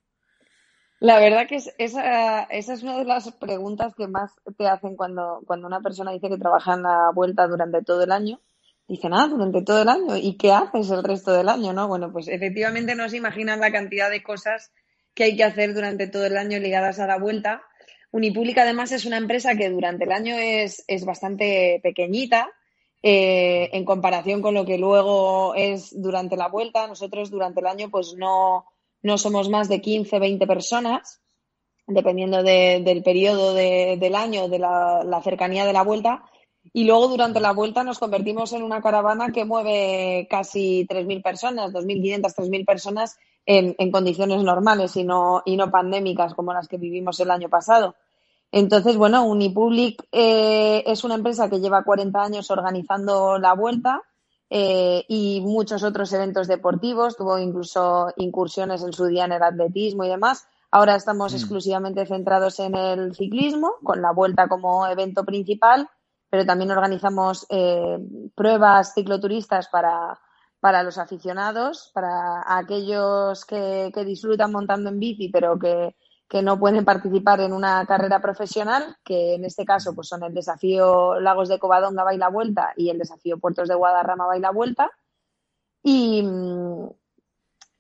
La verdad que esa, esa es una de las preguntas que más te hacen cuando, cuando una persona dice que trabaja en la vuelta durante todo el año. Dicen, ah, durante todo el año. ¿Y qué haces el resto del año? ¿no? Bueno, pues efectivamente no se imaginan la cantidad de cosas que hay que hacer durante todo el año ligadas a la vuelta. Unipublic además es una empresa que durante el año es, es bastante pequeñita eh, en comparación con lo que luego es durante la vuelta. Nosotros durante el año pues no, no somos más de 15, 20 personas, dependiendo del periodo del año, de la, cercanía de la vuelta. Y luego durante la vuelta nos convertimos en una caravana que mueve casi 3.000 personas, 2.500, 3.000 personas en, en, condiciones normales y no, y no pandémicas como las que vivimos el año pasado. Entonces, bueno, Unipublic eh, es una empresa que lleva 40 años organizando la vuelta eh, y muchos otros eventos deportivos. Tuvo incluso incursiones en su día en el atletismo y demás. Ahora estamos mm. exclusivamente centrados en el ciclismo, con la vuelta como evento principal, pero también organizamos eh, pruebas cicloturistas para, para los aficionados, para aquellos que, disfrutan montando en bici, pero que, que no pueden participar en una carrera profesional, que en este caso pues son el desafío Lagos de Covadonga Baila Vuelta y el desafío Puertos de Guadarrama Baila Vuelta. Y,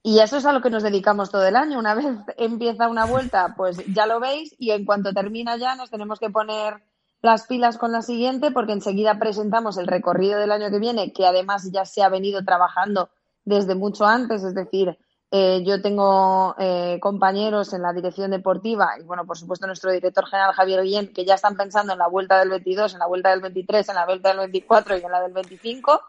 y eso es a lo que nos dedicamos todo el año. Una vez [laughs] empieza una vuelta, pues ya lo veis, y en cuanto termina ya nos tenemos que poner las pilas con la siguiente, porque enseguida presentamos el recorrido del año que viene, que además ya se ha venido trabajando desde mucho antes, es decir, eh, yo tengo eh, compañeros en la dirección deportiva y, bueno, por supuesto, nuestro director general Javier Guillén, que ya están pensando en la vuelta del 22, en la vuelta del 23, en la vuelta del 24 y en la del 25.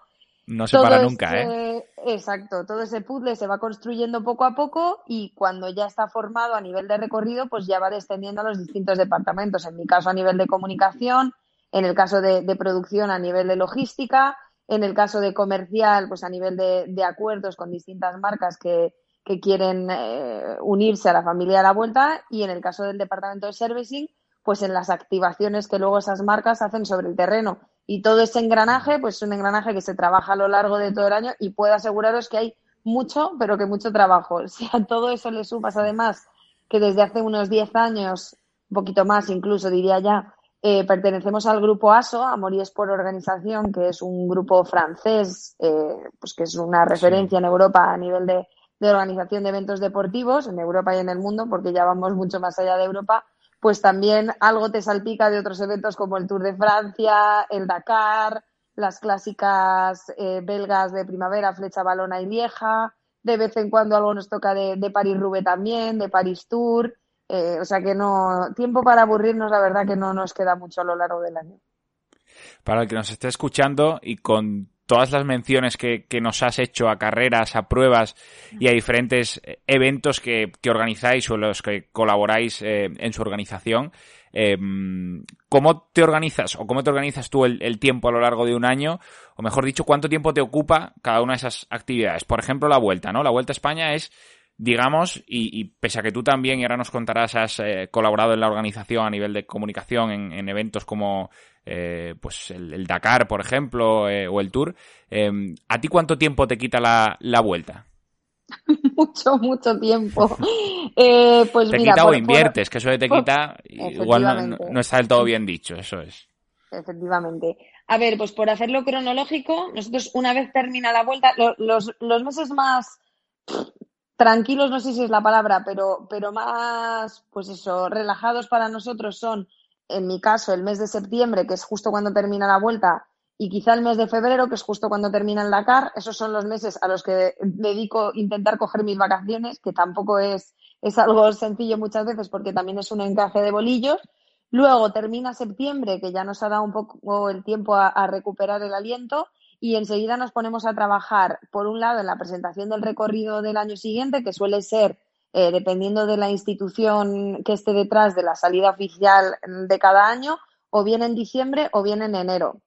No se para nunca, ¿eh? Exacto, todo ese puzzle se va construyendo poco a poco y cuando ya está formado a nivel de recorrido, pues ya va descendiendo a los distintos departamentos. En mi caso, a nivel de comunicación, en el caso de, de producción, a nivel de logística, en el caso de comercial, pues a nivel de, de acuerdos con distintas marcas que, que quieren eh, unirse a la familia de la vuelta y en el caso del departamento de servicing, pues en las activaciones que luego esas marcas hacen sobre el terreno. Y todo ese engranaje, pues es un engranaje que se trabaja a lo largo de todo el año y puedo aseguraros que hay mucho, pero que mucho trabajo. [laughs] Si a todo eso le sumas además que desde hace unos 10 años, un poquito más incluso diría ya, eh, pertenecemos al grupo ASO, Amor y Sport Organización, que es un grupo francés, eh, pues que es una referencia en Europa a nivel de, de organización de eventos deportivos en Europa y en el mundo, porque ya vamos mucho más allá de Europa, pues también algo te salpica de otros eventos como el Tour de Francia, el Dakar, las clásicas eh, belgas de primavera, Flecha Balona y Vieja, de vez en cuando algo nos toca de, de París-Roubaix también, de París-Tour, eh, o sea que no, tiempo para aburrirnos, la verdad que no nos queda mucho a lo largo del año. Para el que nos esté escuchando y con todas las menciones que, que, nos has hecho a carreras, a pruebas y a diferentes eh, eventos que, que organizáis o los que colaboráis eh, en su organización. Eh, ¿Cómo te organizas o cómo te organizas tú el, tiempo a lo largo de un año? O mejor dicho, ¿cuánto tiempo te ocupa cada una de esas actividades? Por ejemplo, la vuelta, ¿no? La vuelta a España es digamos, y, y, pese a que tú también, y ahora nos contarás, has eh, colaborado en la organización a nivel de comunicación en, en eventos como eh, pues el, el, Dakar, por ejemplo, eh, o el Tour, em, ¿a ti cuánto tiempo te quita la, la vuelta? [laughs] mucho, mucho tiempo. Pues te mira, quita por, o inviertes, por... que eso de te quita, igual no, no, está del todo bien dicho, eso es. Efectivamente. A ver, pues por hacerlo cronológico, nosotros una vez termina la vuelta, los, los meses más tranquilos, no sé si es la palabra, pero, pero más, pues eso, relajados para nosotros son, en mi caso, el mes de septiembre, que es justo cuando termina la vuelta, y quizá el mes de febrero, que es justo cuando termina el Dakar. Esos son los meses a los que dedico intentar coger mis vacaciones, que tampoco es, es algo sencillo muchas veces porque también es un encaje de bolillos. Luego termina septiembre, que ya nos ha dado un poco el tiempo a, a recuperar el aliento y enseguida nos ponemos a trabajar, por un lado, en la presentación del recorrido del año siguiente, que suele ser, eh, dependiendo de la institución que esté detrás de la salida oficial de cada año, o bien en diciembre o bien en enero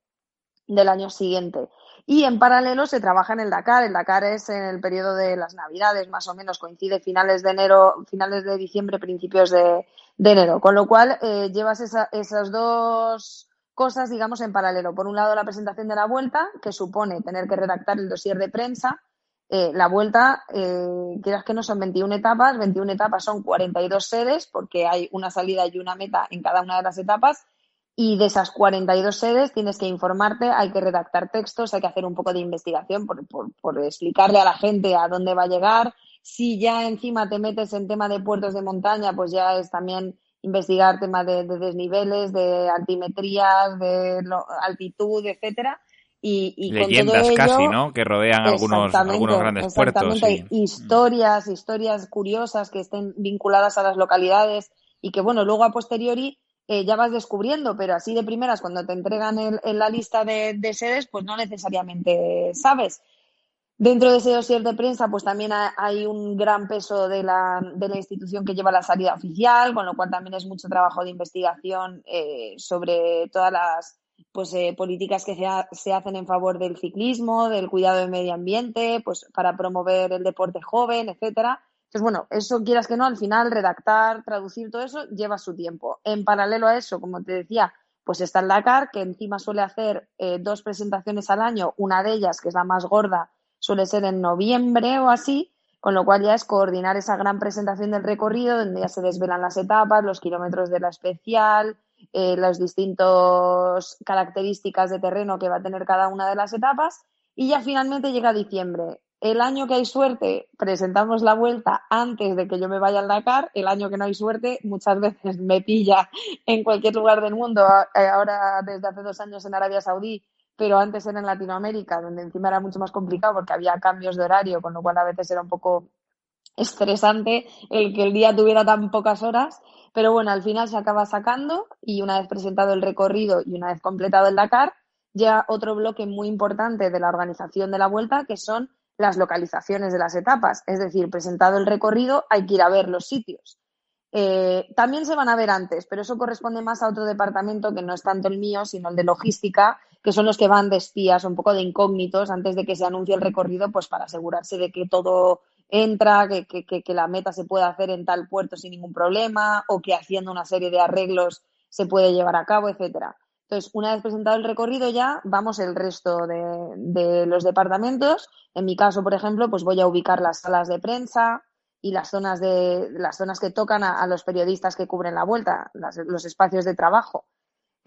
del año siguiente. Y en paralelo se trabaja en el Dakar. El Dakar es en el periodo de las Navidades, más o menos, coincide finales de enero, finales de diciembre, principios de, de enero. Con lo cual, eh, llevas esa, esos dos cosas, digamos, en paralelo. Por un lado, la presentación de la vuelta, que supone tener que redactar el dossier de prensa. Eh, la vuelta, eh, quieras que no son 21 etapas, 21 etapas son 42 sedes, porque hay una salida y una meta en cada una de las etapas. Y de esas 42 sedes tienes que informarte, hay que redactar textos, hay que hacer un poco de investigación por, por, por explicarle a la gente a dónde va a llegar. Si ya encima te metes en tema de puertos de montaña, pues ya es también investigar temas de, de, desniveles, de altimetrías, de lo, altitud, etcétera. Y, y leyendas con todo casi, ello, ¿no? Que rodean algunos, algunos grandes puertos. Sí. Historias, historias curiosas que estén vinculadas a las localidades y que, bueno, luego a posteriori eh, ya vas descubriendo, pero así de primeras, cuando te entregan en la lista de, de, sedes, pues no necesariamente sabes. Dentro de ese dossier de prensa, pues también hay un gran peso de la, de la institución que lleva la salida oficial, con lo cual también es mucho trabajo de investigación eh, sobre todas las pues, eh, políticas que se, se, hacen en favor del ciclismo, del cuidado del medio ambiente, pues para promover el deporte joven, etcétera. Entonces, bueno, eso quieras que no, al final redactar, traducir todo eso lleva su tiempo. En paralelo a eso, como te decía, pues está el Dakar, que encima suele hacer eh, dos presentaciones al año, una de ellas, que es la más gorda, suele ser en noviembre o así, con lo cual ya es coordinar esa gran presentación del recorrido, donde ya se desvelan las etapas, los kilómetros de la especial, eh, las distintas características de terreno que va a tener cada una de las etapas, y ya finalmente llega dicciembre. El año que hay suerte, presentamos la vuelta antes de que yo me vaya al Dakar. El año que no hay suerte, muchas [laughs] veces me pilla en cualquier lugar del mundo. Eh, ahora, desde hace dos años en Arabia Saudí, pero antes era en Latinoamérica, donde encima era mucho más complicado porque había cambios de horario, con lo cual a veces era un poco estresante el que el día tuviera tan pocas horas, pero bueno, al final se acaba sacando y una vez presentado el recorrido y una vez completado el Dakar, ya otro bloque muy importante de la organización de la vuelta, que son las localizaciones de las etapas. Es decir, presentado el recorrido, hay que ir a ver los sitios. Eh, también se van a ver antes, pero eso corresponde más a otro departamento que no es tanto el mío, sino el de logística, que son los que van de espías, un poco de incógnitos antes de que se anuncie el recorrido, pues para asegurarse de que todo entra, que, que, la meta se pueda hacer en tal puerto sin ningún problema, o que haciendo una serie de arreglos se puede llevar a cabo, etcétera. Entonces, una vez presentado el recorrido ya vamos el resto de, de, los departamentos. En mi caso, por ejemplo, pues voy a ubicar las salas de prensa, y las zonas de las zonas que tocan a, los periodistas que cubren la vuelta, los espacios de trabajo.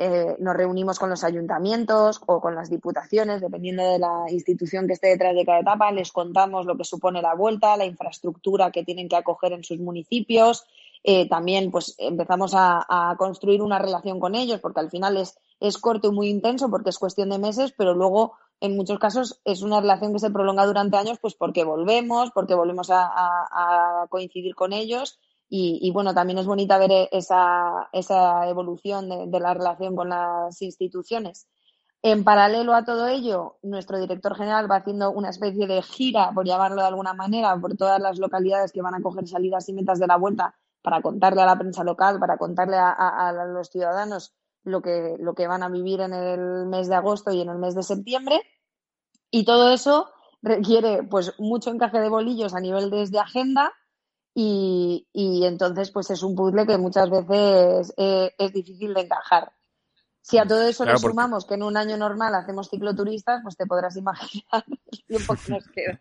Eh, nos reunimos con los ayuntamientos o con las diputaciones, dependiendo de la institución que esté detrás de cada etapa, les contamos lo que supone la vuelta, la infraestructura que tienen que acoger en sus municipios. Eh, también pues empezamos a, construir una relación con ellos, porque al final es corto y muy intenso, porque es cuestión de meses, pero luego en muchos casos es una relación que se prolonga durante años, pues porque volvemos, porque volvemos a, coincidir con ellos. Y, bueno, también es bonita ver esa, evolución de, la relación con las instituciones. En paralelo a todo ello, nuestro director general va haciendo una especie de gira, por llamarlo de alguna manera, por todas las localidades que van a coger salidas y metas de la vuelta para contarle a la prensa local, para contarle a los ciudadanos lo que, lo que van a vivir en el mes de agosto y en el mes de septiembre. Y todo eso requiere pues mucho encaje de bolillos a nivel desde agenda y, y entonces pues es un puzzle que muchas veces eh, es, difícil de encajar. Si a todo eso le sumamos que en un año normal hacemos cicloturistas, pues te podrás imaginar [laughs] el tiempo que nos queda.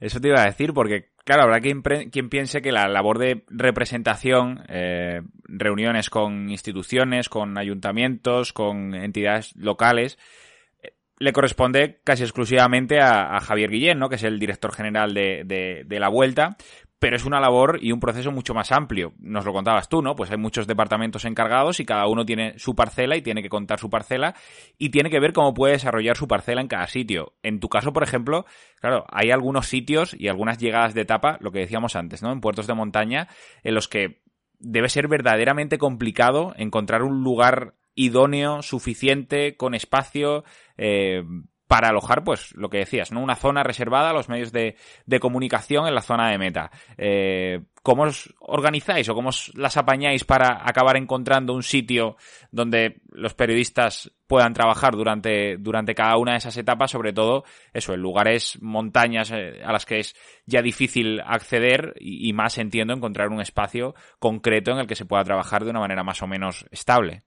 Eso te iba a decir, porque, claro, habrá quien, quien piense que la labor de representación, eh, reuniones con instituciones, con ayuntamientos, con entidades locales, eh, le corresponde casi exclusivamente a, Javier Guillén, ¿no? que es el director general de, de, de la Vuelta, pero es una labor y un proceso mucho más amplio. Nos lo contabas tú, ¿no? Pues hay muchos departamentos encargados y cada uno tiene su parcela y tiene que contar su parcela y tiene que ver cómo puede desarrollar su parcela en cada sitio. En tu caso, por ejemplo, claro, hay algunos sitios y algunas llegadas de etapa, lo que decíamos antes, ¿no? En puertos de montaña, en los que debe ser verdaderamente complicado encontrar un lugar idóneo, suficiente, con espacio, eh, para alojar, pues lo que decías, ¿no? Una zona reservada a los medios de, comunicación en la zona de meta. Eh, ¿Cómo os organizáis o cómo os las apañáis para acabar encontrando un sitio donde los periodistas puedan trabajar durante, durante cada una de esas etapas? Sobre todo, eso, en lugares, montañas eh, a las que es ya difícil acceder y, y más entiendo encontrar un espacio concreto en el que se pueda trabajar de una manera más o menos estable.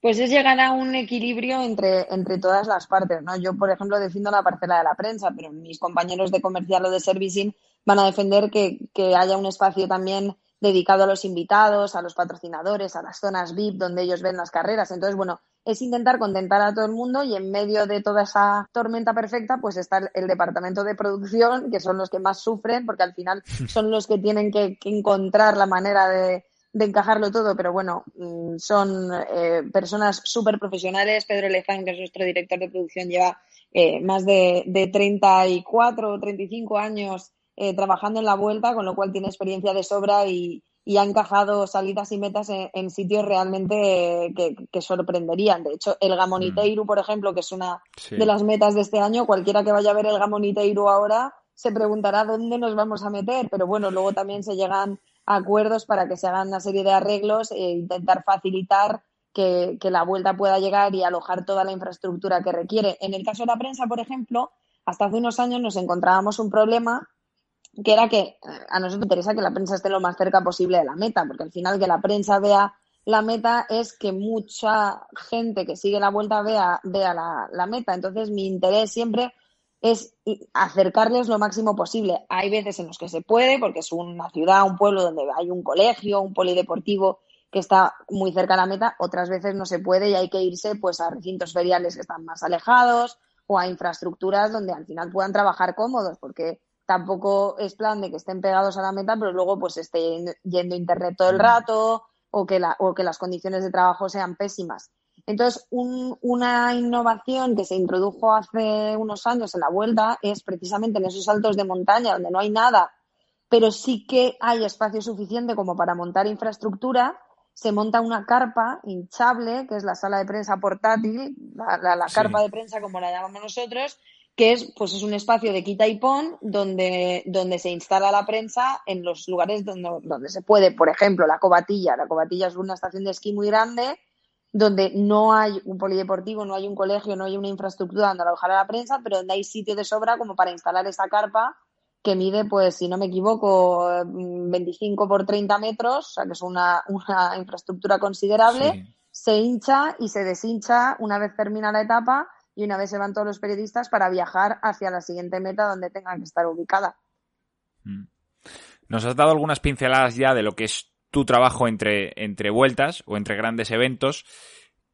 Pues es llegar a un equilibrio entre, entre todas las partes, ¿no? Yo, por ejemplo, defiendo la parcela de la prensa, pero mis compañeros de comercial o de servicing van a defender que, que haya un espacio también dedicado a los invitados, a los patrocinadores, a las zonas VIP donde ellos ven las carreras. Entonces, bueno, es intentar contentar a todo el mundo y en medio de toda esa tormenta perfecta, pues está el, departamento de producción, que son los que más sufren, porque al final [laughs] son los que tienen que encontrar la manera de, de encajarlo todo, pero bueno, mm, son eh, personas súper profesionales. Pedro Lezán, que es nuestro director de producción, lleva eh, más de, de 34 o 35 años eh, trabajando en la vuelta, con lo cual tiene experiencia de sobra y, y ha encajado salidas y metas en, sitios realmente que, sorprenderían. De hecho, el Gamoniteiru, mm. por ejemplo, que es una de las metas de este año, cualquiera que vaya a ver el Gamoniteiru ahora se preguntará dónde nos vamos a meter, pero bueno, luego también se llegan acuerdos para que se hagan una serie de arreglos e intentar facilitar que, la vuelta pueda llegar y alojar toda la infraestructura que requiere. En el caso de la prensa, por ejemplo, hasta hace unos años nos encontrábamos un problema que era que eh, a nosotros nos interesa que la prensa esté lo más cerca posible de la meta, porque al final que la prensa vea la meta es que mucha gente que sigue la vuelta vea, vea la meta. Entonces, mi interés siempre es acercarles lo máximo posible. Hay veces en los que se puede, porque es una ciudad, un pueblo donde hay un colegio, un polideportivo que está muy cerca de la meta, otras veces no se puede y hay que irse pues a recintos feriales que están más alejados o a infraestructuras donde al final puedan trabajar cómodos, porque tampoco es plan de que estén pegados a la meta, pero luego pues esté yendo internet todo el rato o que, la, o que las condiciones de trabajo sean pésimas. Entonces, una innovación que se introdujo hace unos años en la vuelta es precisamente en esos saltos de montaña donde no hay nada, pero sí que hay espacio suficiente como para montar infraestructura se monta una carpa hinchable, que es la sala de prensa portátil, la, carpa de prensa como la llamamos nosotros, que es, pues es un espacio de quita y pon donde, donde se instala la prensa en los lugares donde, donde se puede. Por ejemplo, la Cobatilla. La Cobatilla es una estación de esquí muy grande donde no hay un polideportivo, no hay un colegio, no hay una infraestructura donde alojar a la prensa, pero donde hay sitio de sobra como para instalar esa carpa que mide, pues, si no me equivoco, 25 por 30 metros, o sea que es una, una infraestructura considerable, se hincha y se deshincha una vez termina la etapa y una vez se van todos los periodistas para viajar hacia la siguiente meta donde tengan que estar ubicada. Mm. Nos has dado algunas pinceladas ya de lo que es tu trabajo entre, entre vueltas o entre grandes eventos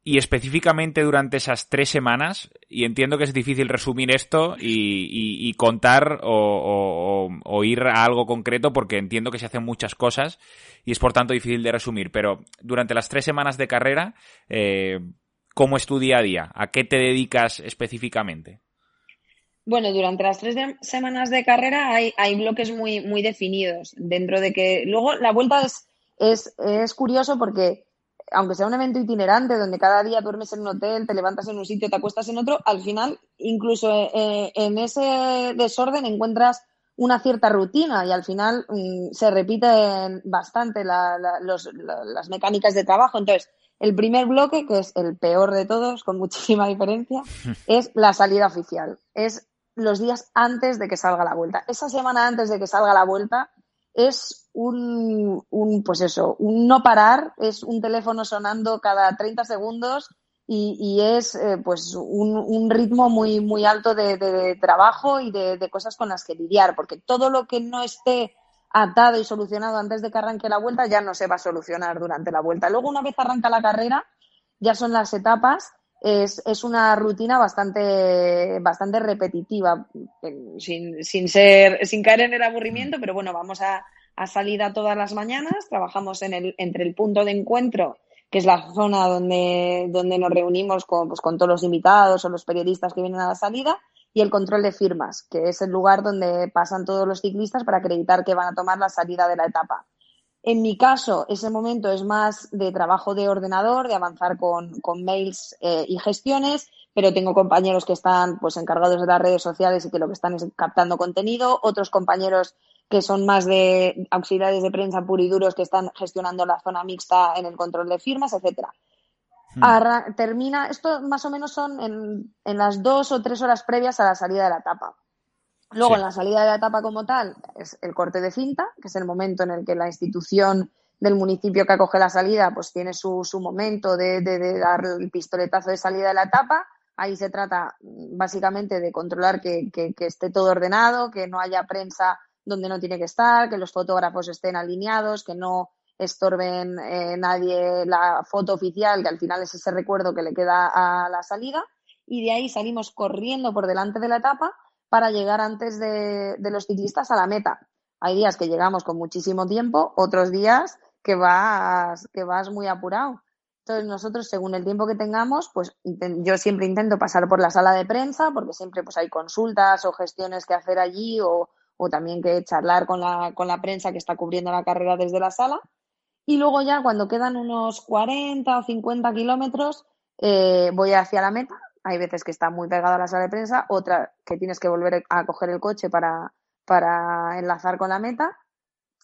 y específicamente durante esas tres semanas, y entiendo que es difícil resumir esto y, contar o, ir a algo concreto porque entiendo que se hacen muchas cosas y es por tanto difícil de resumir, pero durante las tres semanas de carrera, eh, ¿cómo es tu día a día? ¿A qué te dedicas específicamente? Bueno, durante las tres semanas de carrera hay, hay bloques muy, muy definidos, dentro de que luego la vuelta es, es, es curioso porque aunque sea un evento itinerante donde cada día duermes en un hotel, te levantas en un sitio, te acuestas en otro, al final, incluso eh, en ese desorden encuentras una cierta rutina y al final mm, se repiten bastante las mecánicas de trabajo. Entonces, el primer bloque, que es el peor de todos, con [laughs] muchísima diferencia, [laughs] es la salida oficial. Es los días antes de que salga la vuelta. Esa semana antes de que salga la vuelta es un, un, pues eso, un no parar, es un teléfono sonando cada 30 segundos y, y es eh, pues un, un, ritmo muy, muy alto de, de, trabajo y de, de, cosas con las que lidiar, porque todo lo que no esté atado y solucionado antes de que arranque la vuelta ya no se va a solucionar durante la vuelta. Luego, una vez arranca la carrera, ya son las etapas es, es, una rutina bastante, bastante repetitiva, sin, sin, ser, sin caer en el aburrimiento, pero bueno, vamos a, a salida todas las mañanas, trabajamos en el, entre el punto de encuentro, que es la zona donde, donde nos reunimos con, pues, con todos los invitados o los periodistas que vienen a la salida, y el control de firmas, que es el lugar donde pasan todos los ciclistas para acreditar que van a tomar la salida de la etapa. En mi caso, ese momento es más de trabajo de ordenador, de avanzar con, mails eh, y gestiones, pero tengo compañeros que están pues encargados de las redes sociales y que lo que están es captando contenido, otros compañeros que son más de auxiliares de prensa puriduros que están gestionando la zona mixta en el control de firmas, etcétera. Hmm. termina, esto más o menos son en, en las dos o tres horas previas a la salida de la etapa. Luego, en la salida de la etapa como tal, es el corte de cinta, que es el momento en el que la institución del municipio que acoge la salida, pues tiene su, su momento de, de, dar el pistoletazo de salida de la etapa. Ahí se trata mm, básicamente de controlar que, que, esté todo ordenado, que no haya prensa donde no tiene que estar, que los fotógrafos estén alineados, que no estorben eh, nadie la foto oficial, que al final es ese recuerdo que le queda a la salida. Y de ahí salimos corriendo por delante de la etapa para llegar antes de, los ciclistas a la meta. Hay días que llegamos con muchísimo tiempo, otros días que vas, que vas muy apurado. Entonces nosotros, según el tiempo que tengamos, pues yo siempre intento pasar por la sala de prensa, porque siempre pues hay consultas o gestiones que hacer allí o, o también que charlar con la, con la prensa que está cubriendo la carrera desde la sala. Y luego ya cuando quedan unos 40 o 50 kilómetros, eh, voy hacia la meta. Hay veces que está muy pegada a la sala de prensa, otra que tienes que volver a coger el coche para, para enlazar con la meta.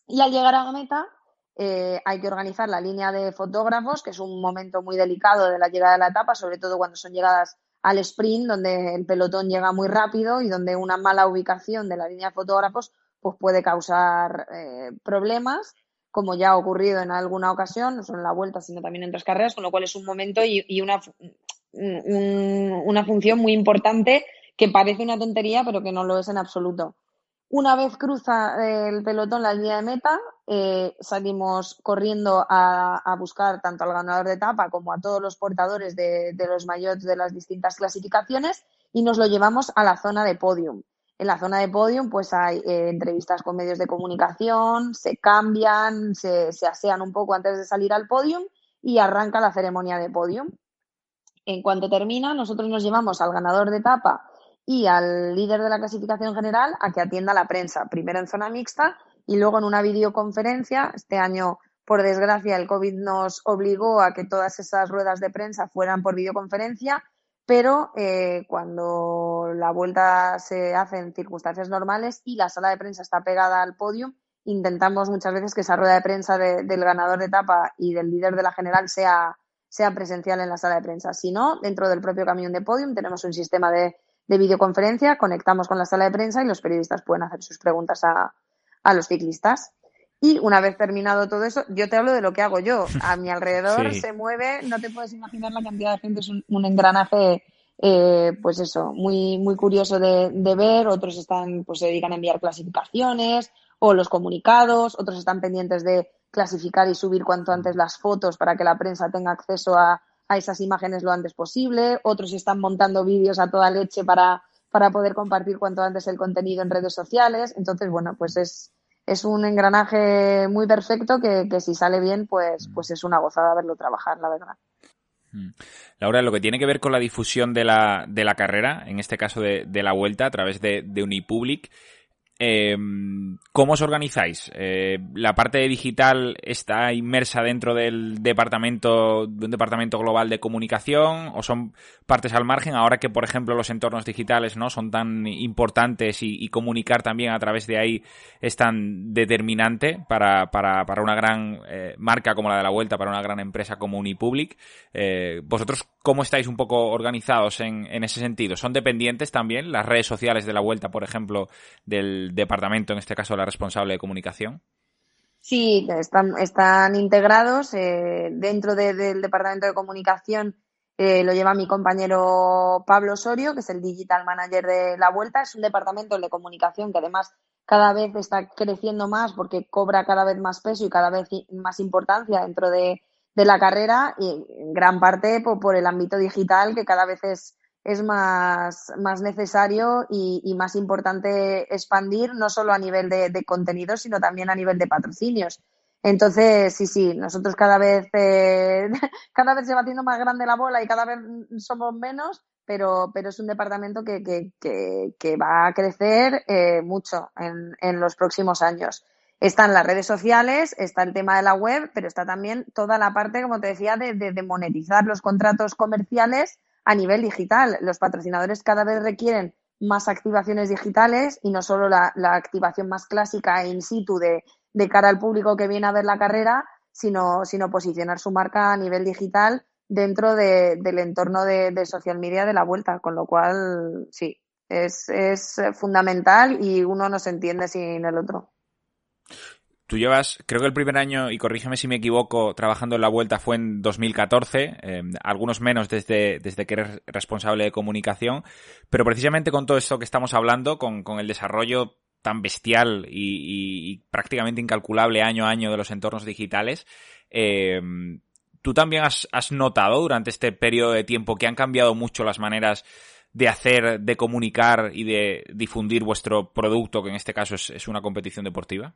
Y al llegar a la meta, eh, hay que organizar la línea de fotógrafos, que es un momento muy delicado de la llegada de la etapa, sobre todo cuando son llegadas al sprint, donde el pelotón llega muy rápido y donde una mala ubicación de la línea de fotógrafos pues puede causar eh, problemas, como ya ha ocurrido en alguna ocasión, no solo en la vuelta, sino también en otras carreras, con lo cual es un momento y, una, una función muy importante que parece una tontería, pero que no lo es en absoluto. Una vez cruza el pelotón la línea de meta, eh, salimos corriendo a, buscar tanto al ganador de etapa como a todos los portadores de, los mayores de las distintas clasificaciones y nos lo llevamos a la zona de podium. En la zona de podium pues hay eh, entrevistas con medios de comunicación, se cambian, se, se asean un poco antes de salir al podium y arranca la ceremonia de podium. En cuanto termina, nosotros nos llevamos al ganador de etapa y al líder de la clasificación general a que atienda la prensa, primero en zona mixta y luego en una videoconferencia. Este año, por desgracia, el COVID nos obligó a que todas esas ruedas de prensa fueran por videoconferencia, pero eh, cuando la vuelta se hace en circunstancias normales y la sala de prensa está pegada al podio, intentamos muchas veces que esa rueda de prensa del ganador de etapa y del líder de la general sea, sea presencial en la sala de prensa. Si no, dentro del propio camión de podium tenemos un sistema de de videoconferencia, conectamos con la sala de prensa y los periodistas pueden hacer sus preguntas a, a los ciclistas. Y una vez terminado todo eso, yo te hablo de lo que hago yo. A mi [laughs] alrededor se mueve, no te puedes imaginar la cantidad de gente, es un, engranaje, eh, pues eso, muy, muy curioso de, de, ver. Otros están, pues se dedican a enviar clasificaciones o los comunicados, otros están pendientes de clasificar y subir cuanto antes las fotos para que la prensa tenga acceso a, a esas imágenes lo antes posible, otros están montando vídeos a toda leche para, para poder compartir cuanto antes el contenido en redes sociales. Entonces, bueno, pues es, es un engranaje muy perfecto que, que si sale bien, pues, pues es una gozada verlo trabajar, la verdad. Laura, lo que tiene que ver con la difusión de la, de la carrera, en este caso de, de la vuelta a través de, de Unipublic, eh, ¿Cómo os organizáis? Eh, ¿La parte digital está inmersa dentro del departamento, de un departamento global de comunicación o son partes al margen? Ahora que, por ejemplo, los entornos digitales no son tan importantes y, comunicar también a través de ahí es tan determinante para, para, para una gran eh, marca como la de la Vuelta, para una gran empresa como Unipublic. Eh, ¿Vosotros cómo estáis un poco organizados en, en ese sentido? ¿Son dependientes también las redes sociales de la Vuelta, por ejemplo, del departamento, en este caso la responsable de comunicación? Sí, están, están integrados. Eh, dentro del departamento de comunicación eh, lo lleva mi compañero Pablo Osorio, que es el Digital Manager de la Vuelta. Es un departamento de comunicación que además cada vez está creciendo más porque cobra cada vez más peso y cada vez más importancia dentro de, la carrera y en gran parte por el ámbito digital que cada vez es es más, más necesario y, más importante expandir, no solo a nivel de, de contenidos, sino también a nivel de patrocinios. Entonces, sí, sí, nosotros cada vez, eh, [laughs] cada vez se va haciendo más grande la bola y cada vez somos menos, pero, pero es un departamento que, que, que, va a crecer eh, mucho en, en los próximos años. Están las redes sociales, está el tema de la web, pero está también toda la parte, como te decía, de, de monetizar los contratos comerciales a nivel digital. Los patrocinadores cada vez requieren más activaciones digitales y no solo la, activación más clásica in situ de, de, cara al público que viene a ver la carrera, sino, sino posicionar su marca a nivel digital dentro del entorno de, de, social media de la vuelta, con lo cual sí, es, es fundamental y uno no se entiende sin el otro. Tú llevas, creo que el primer año, y corrígeme si me equivoco, trabajando en la vuelta fue en 2014, eh, algunos menos desde, desde que eres responsable de comunicación, pero precisamente con todo esto que estamos hablando, con, con el desarrollo tan bestial y, prácticamente incalculable año a año de los entornos digitales, eh, ¿tú también has, notado durante este periodo de tiempo que han cambiado mucho las maneras de hacer, de comunicar y de difundir vuestro producto, que en este caso es una competición deportiva?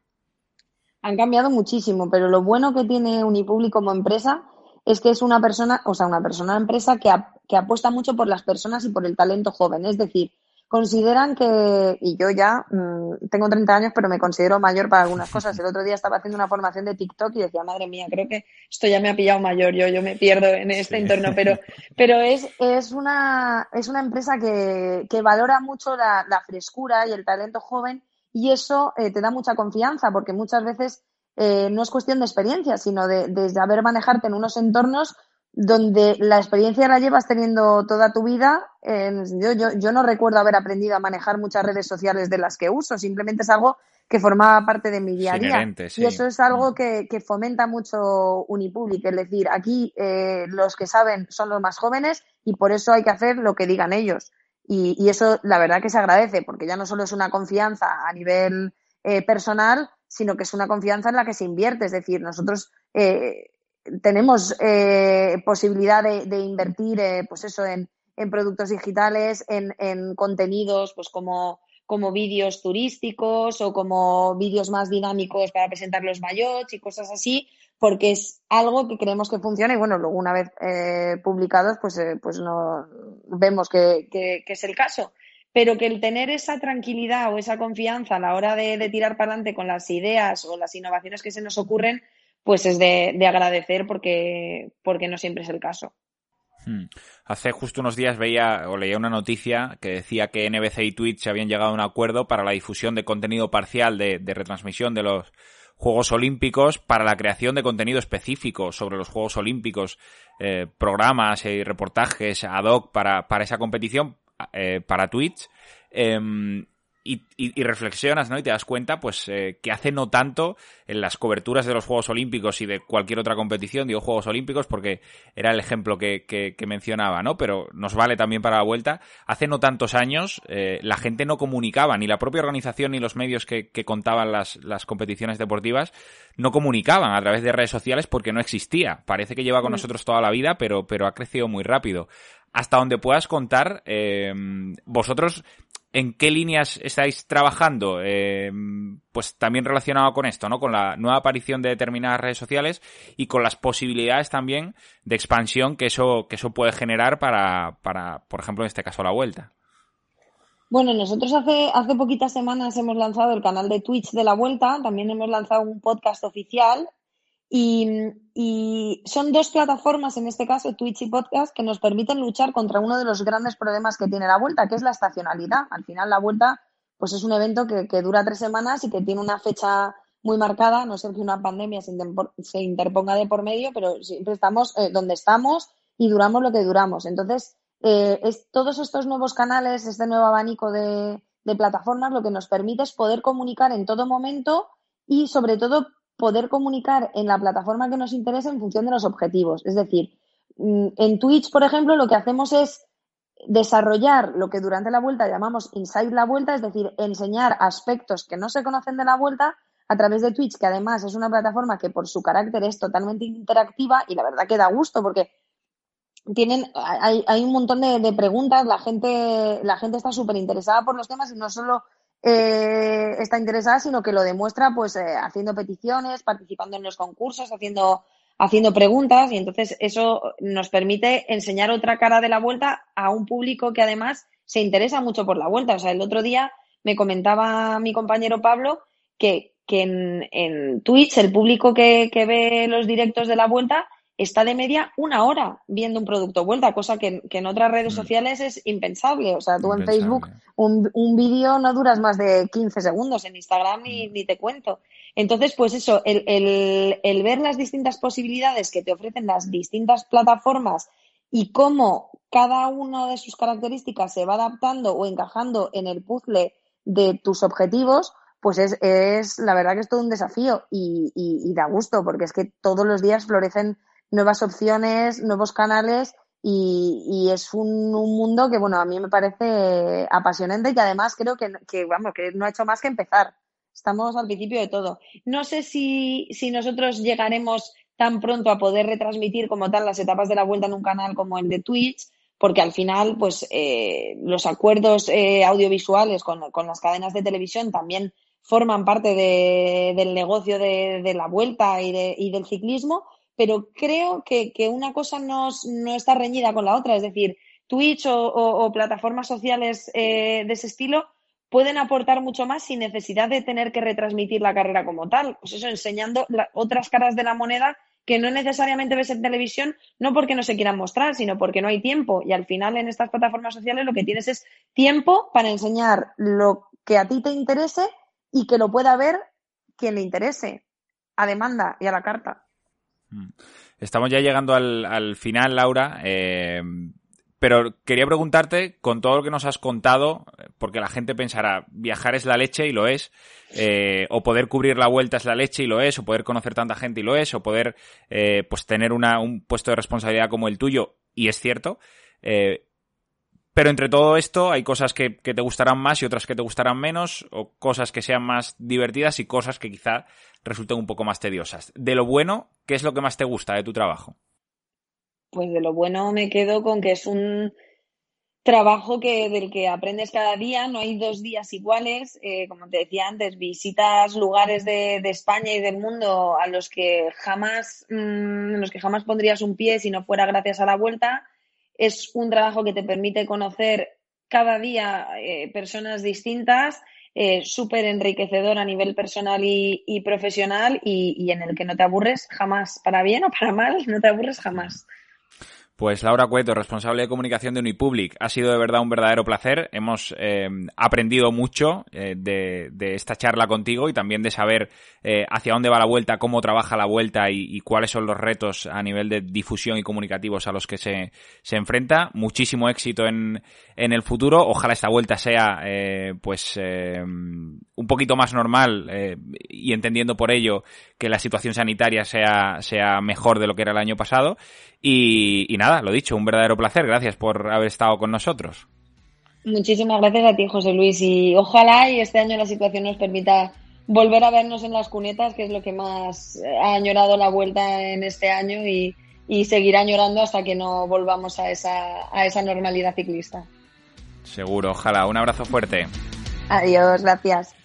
Han cambiado muchísimo, pero lo bueno que tiene Unipublic como empresa es que es una persona, o sea, una persona, empresa que, que apuesta mucho por las personas y por el talento joven. Es decir, consideran que, y yo ya mm, tengo 30 años, pero me considero mayor para algunas cosas. El otro día estaba haciendo una formación de TikTok y decía, madre mía, creo que esto ya me ha pillado mayor, yo, yo me pierdo en este entorno, pero, pero es, es, una, es una empresa que, que valora mucho la, la, frescura y el talento joven y eso eh, te da mucha confianza porque muchas veces eh, no es cuestión de experiencia, sino de, de saber manejarte en unos entornos donde la experiencia la llevas teniendo toda tu vida. yo, yo, yo, no recuerdo haber aprendido a manejar muchas redes sociales de las que uso, simplemente es algo que formaba parte de mi día a día. Y eso es algo mm. que, que, fomenta mucho Unipublic, es decir, aquí eh, los que saben son los más jóvenes y por eso hay que hacer lo que digan ellos. Y, y eso la verdad que se agradece, porque ya no solo es una confianza a nivel eh, personal, sino que es una confianza en la que se invierte. Es decir, nosotros eh, tenemos eh, posibilidad de, invertir, eh, pues eso, en, en productos digitales, en, en, contenidos, pues como, como vídeos turísticos o como vídeos más dinámicos para presentar los mayots y cosas así, porque es algo que creemos que funciona y bueno, luego una vez eh, publicados, pues, eh, pues no vemos que, que, es el caso. Pero que el tener esa tranquilidad o esa confianza a la hora de, de tirar para adelante con las ideas o las innovaciones que se nos ocurren, pues es de, agradecer porque, porque no siempre es el caso. Hmm. Hace justo unos días veía o leía una noticia que decía que NBC y Twitch habían llegado a un acuerdo para la difusión de contenido parcial de, retransmisión de los Juegos Olímpicos para la creación de contenido específico sobre los Juegos Olímpicos, eh, programas y reportajes ad hoc para, para esa competición eh, para Twitch. Em, y, reflexionas, ¿no? Y te das cuenta, pues, eh, que hace no tanto en las coberturas de los Juegos Olímpicos y de cualquier otra competición, digo Juegos Olímpicos porque era el ejemplo que, mencionaba, ¿no? Pero nos vale también para la vuelta. Hace no tantos años eh, la gente no comunicaba, ni la propia organización ni los medios que, contaban las, las competiciones deportivas no comunicaban a través de redes sociales porque no existía. Parece que lleva con mm. nosotros toda la vida, pero, pero ha crecido muy rápido hasta donde puedas contar, eh, vosotros en qué líneas estáis trabajando, eh, pues también relacionado con esto, ¿no? Con la nueva aparición de determinadas redes sociales y con las posibilidades también de expansión que eso, que eso puede generar para, para, por ejemplo, en este caso, la vuelta. Bueno, nosotros hace, hace poquitas semanas hemos lanzado el canal de Twitch de la Vuelta, también hemos lanzado un podcast oficial y, son dos plataformas, en este caso Twitch y Podcast, que nos permiten luchar contra uno de los grandes problemas que tiene la vuelta, que es la estacionalidad. Al final la vuelta pues es un evento que, dura tres semanas y que tiene una fecha muy marcada, no sé que una pandemia se, interponga de por medio, pero siempre estamos eh, donde estamos y duramos lo que duramos. Entonces, eh, es, todos estos nuevos canales, este nuevo abanico de plataformas, lo que nos permite es poder comunicar en todo momento y sobre todo poder comunicar en la plataforma que nos interesa en función de los objetivos. Es decir, mm, en Twitch, por ejemplo, lo que hacemos es desarrollar lo que durante la vuelta llamamos inside la vuelta, es decir, enseñar aspectos que no se conocen de la vuelta a través de Twitch, que además es una plataforma que por su carácter es totalmente interactiva y la verdad que da gusto porque tienen, hay, hay un montón de, de, preguntas, la gente, la gente está súper interesada por los temas y no solo eh, está interesada, sino que lo demuestra pues eh, haciendo peticiones, participando en los concursos, haciendo, haciendo preguntas y entonces eso nos permite enseñar otra cara de la vuelta a un público que además se interesa mucho por la vuelta. O sea, el otro día me comentaba mi compañero Pablo que, que en, en Twitch el público que, que ve los directos de la vuelta está de media una hora viendo un producto vuelta, cosa que, en otras redes mm. sociales es impensable. O sea, tú en Facebook un, un vídeo no duras más de 15 segundos, en Instagram ni, mm. ni te cuento. Entonces, pues eso, el, el, el, ver las distintas posibilidades que te ofrecen las distintas plataformas y cómo cada una de sus características se va adaptando o encajando en el puzzle de tus objetivos, pues es, es la verdad que es todo un desafío y, y, y da gusto, porque es que todos los días florecen nuevas opciones, nuevos canales y, es un, mundo que, bueno, a mí me parece apasionante y además creo que, que, vamos, que no ha hecho más que empezar. Estamos al principio de todo. No sé si, si nosotros llegaremos tan pronto a poder retransmitir como tal las etapas de la vuelta en un canal como el de Twitch, porque al final, pues, eh, los acuerdos eh, audiovisuales con, con, las cadenas de televisión también forman parte de, del negocio de, de la vuelta y, de, y, del ciclismo, pero creo que, que una cosa no, no, está reñida con la otra. Es decir, Twitch o, plataformas sociales eh, de ese estilo pueden aportar mucho más sin necesidad de tener que retransmitir la carrera como tal. Pues eso, enseñando otras caras de la moneda que no necesariamente ves en televisión, no porque no se quieran mostrar, sino porque no hay tiempo. Y al final en estas plataformas sociales lo que tienes es tiempo para enseñar lo que a ti te interese y que lo pueda ver quien le interese, a demanda y a la carta. Mm. Estamos ya llegando al, final, Laura. Eh, pero quería preguntarte, con todo lo que nos has contado, porque la gente pensará, viajar es la leche y lo es, eh, o poder cubrir la vuelta es la leche y lo es, o poder conocer tanta gente y lo es, o poder eh, pues tener una, un puesto de responsabilidad como el tuyo, y es cierto. Pero entre todo esto hay cosas que, te gustarán más y otras que te gustarán menos, o cosas que sean más divertidas y cosas que quizá resulten un poco más tediosas. De lo bueno, ¿qué es lo que más te gusta de tu trabajo? pues de lo bueno me quedo con que es un trabajo que, del que aprendes cada día, no hay dos días iguales. Eh, como te decía antes, visitas lugares de, España y del mundo a los que jamás, mm, los que jamás pondrías un pie si no fuera gracias a la vuelta. Es un trabajo que te permite conocer cada día eh, personas distintas, eh, súper enriquecedor a nivel personal y, profesional y, y, en el que no te aburres jamás, para bien o para mal, no te aburres jamás. Pues Laura Cueto, responsable de comunicación de Unipublic, ha sido de verdad un verdadero placer. Hemos eh, aprendido mucho eh, de, esta charla contigo y también de saber eh, hacia dónde va la vuelta, cómo trabaja la vuelta y, cuáles son los retos a nivel de difusión y comunicativos a los que se, se enfrenta. Muchísimo éxito en, en el futuro. Ojalá esta vuelta sea pues un poquito más normal y entendiendo por ello que la situación sanitaria sea, sea mejor de lo que era el año pasado. Y, nada, lo dicho, un verdadero placer. Gracias por haber estado con nosotros. Muchísimas gracias a ti, José Luis. Y ojalá y este año la situación nos permita volver a vernos en las cunetas, que es lo que más ha añorado la vuelta en este año y, y seguirá añorando hasta que no volvamos a esa, a esa normalidad ciclista. Seguro, ojalá. Un abrazo fuerte. Adiós, gracias.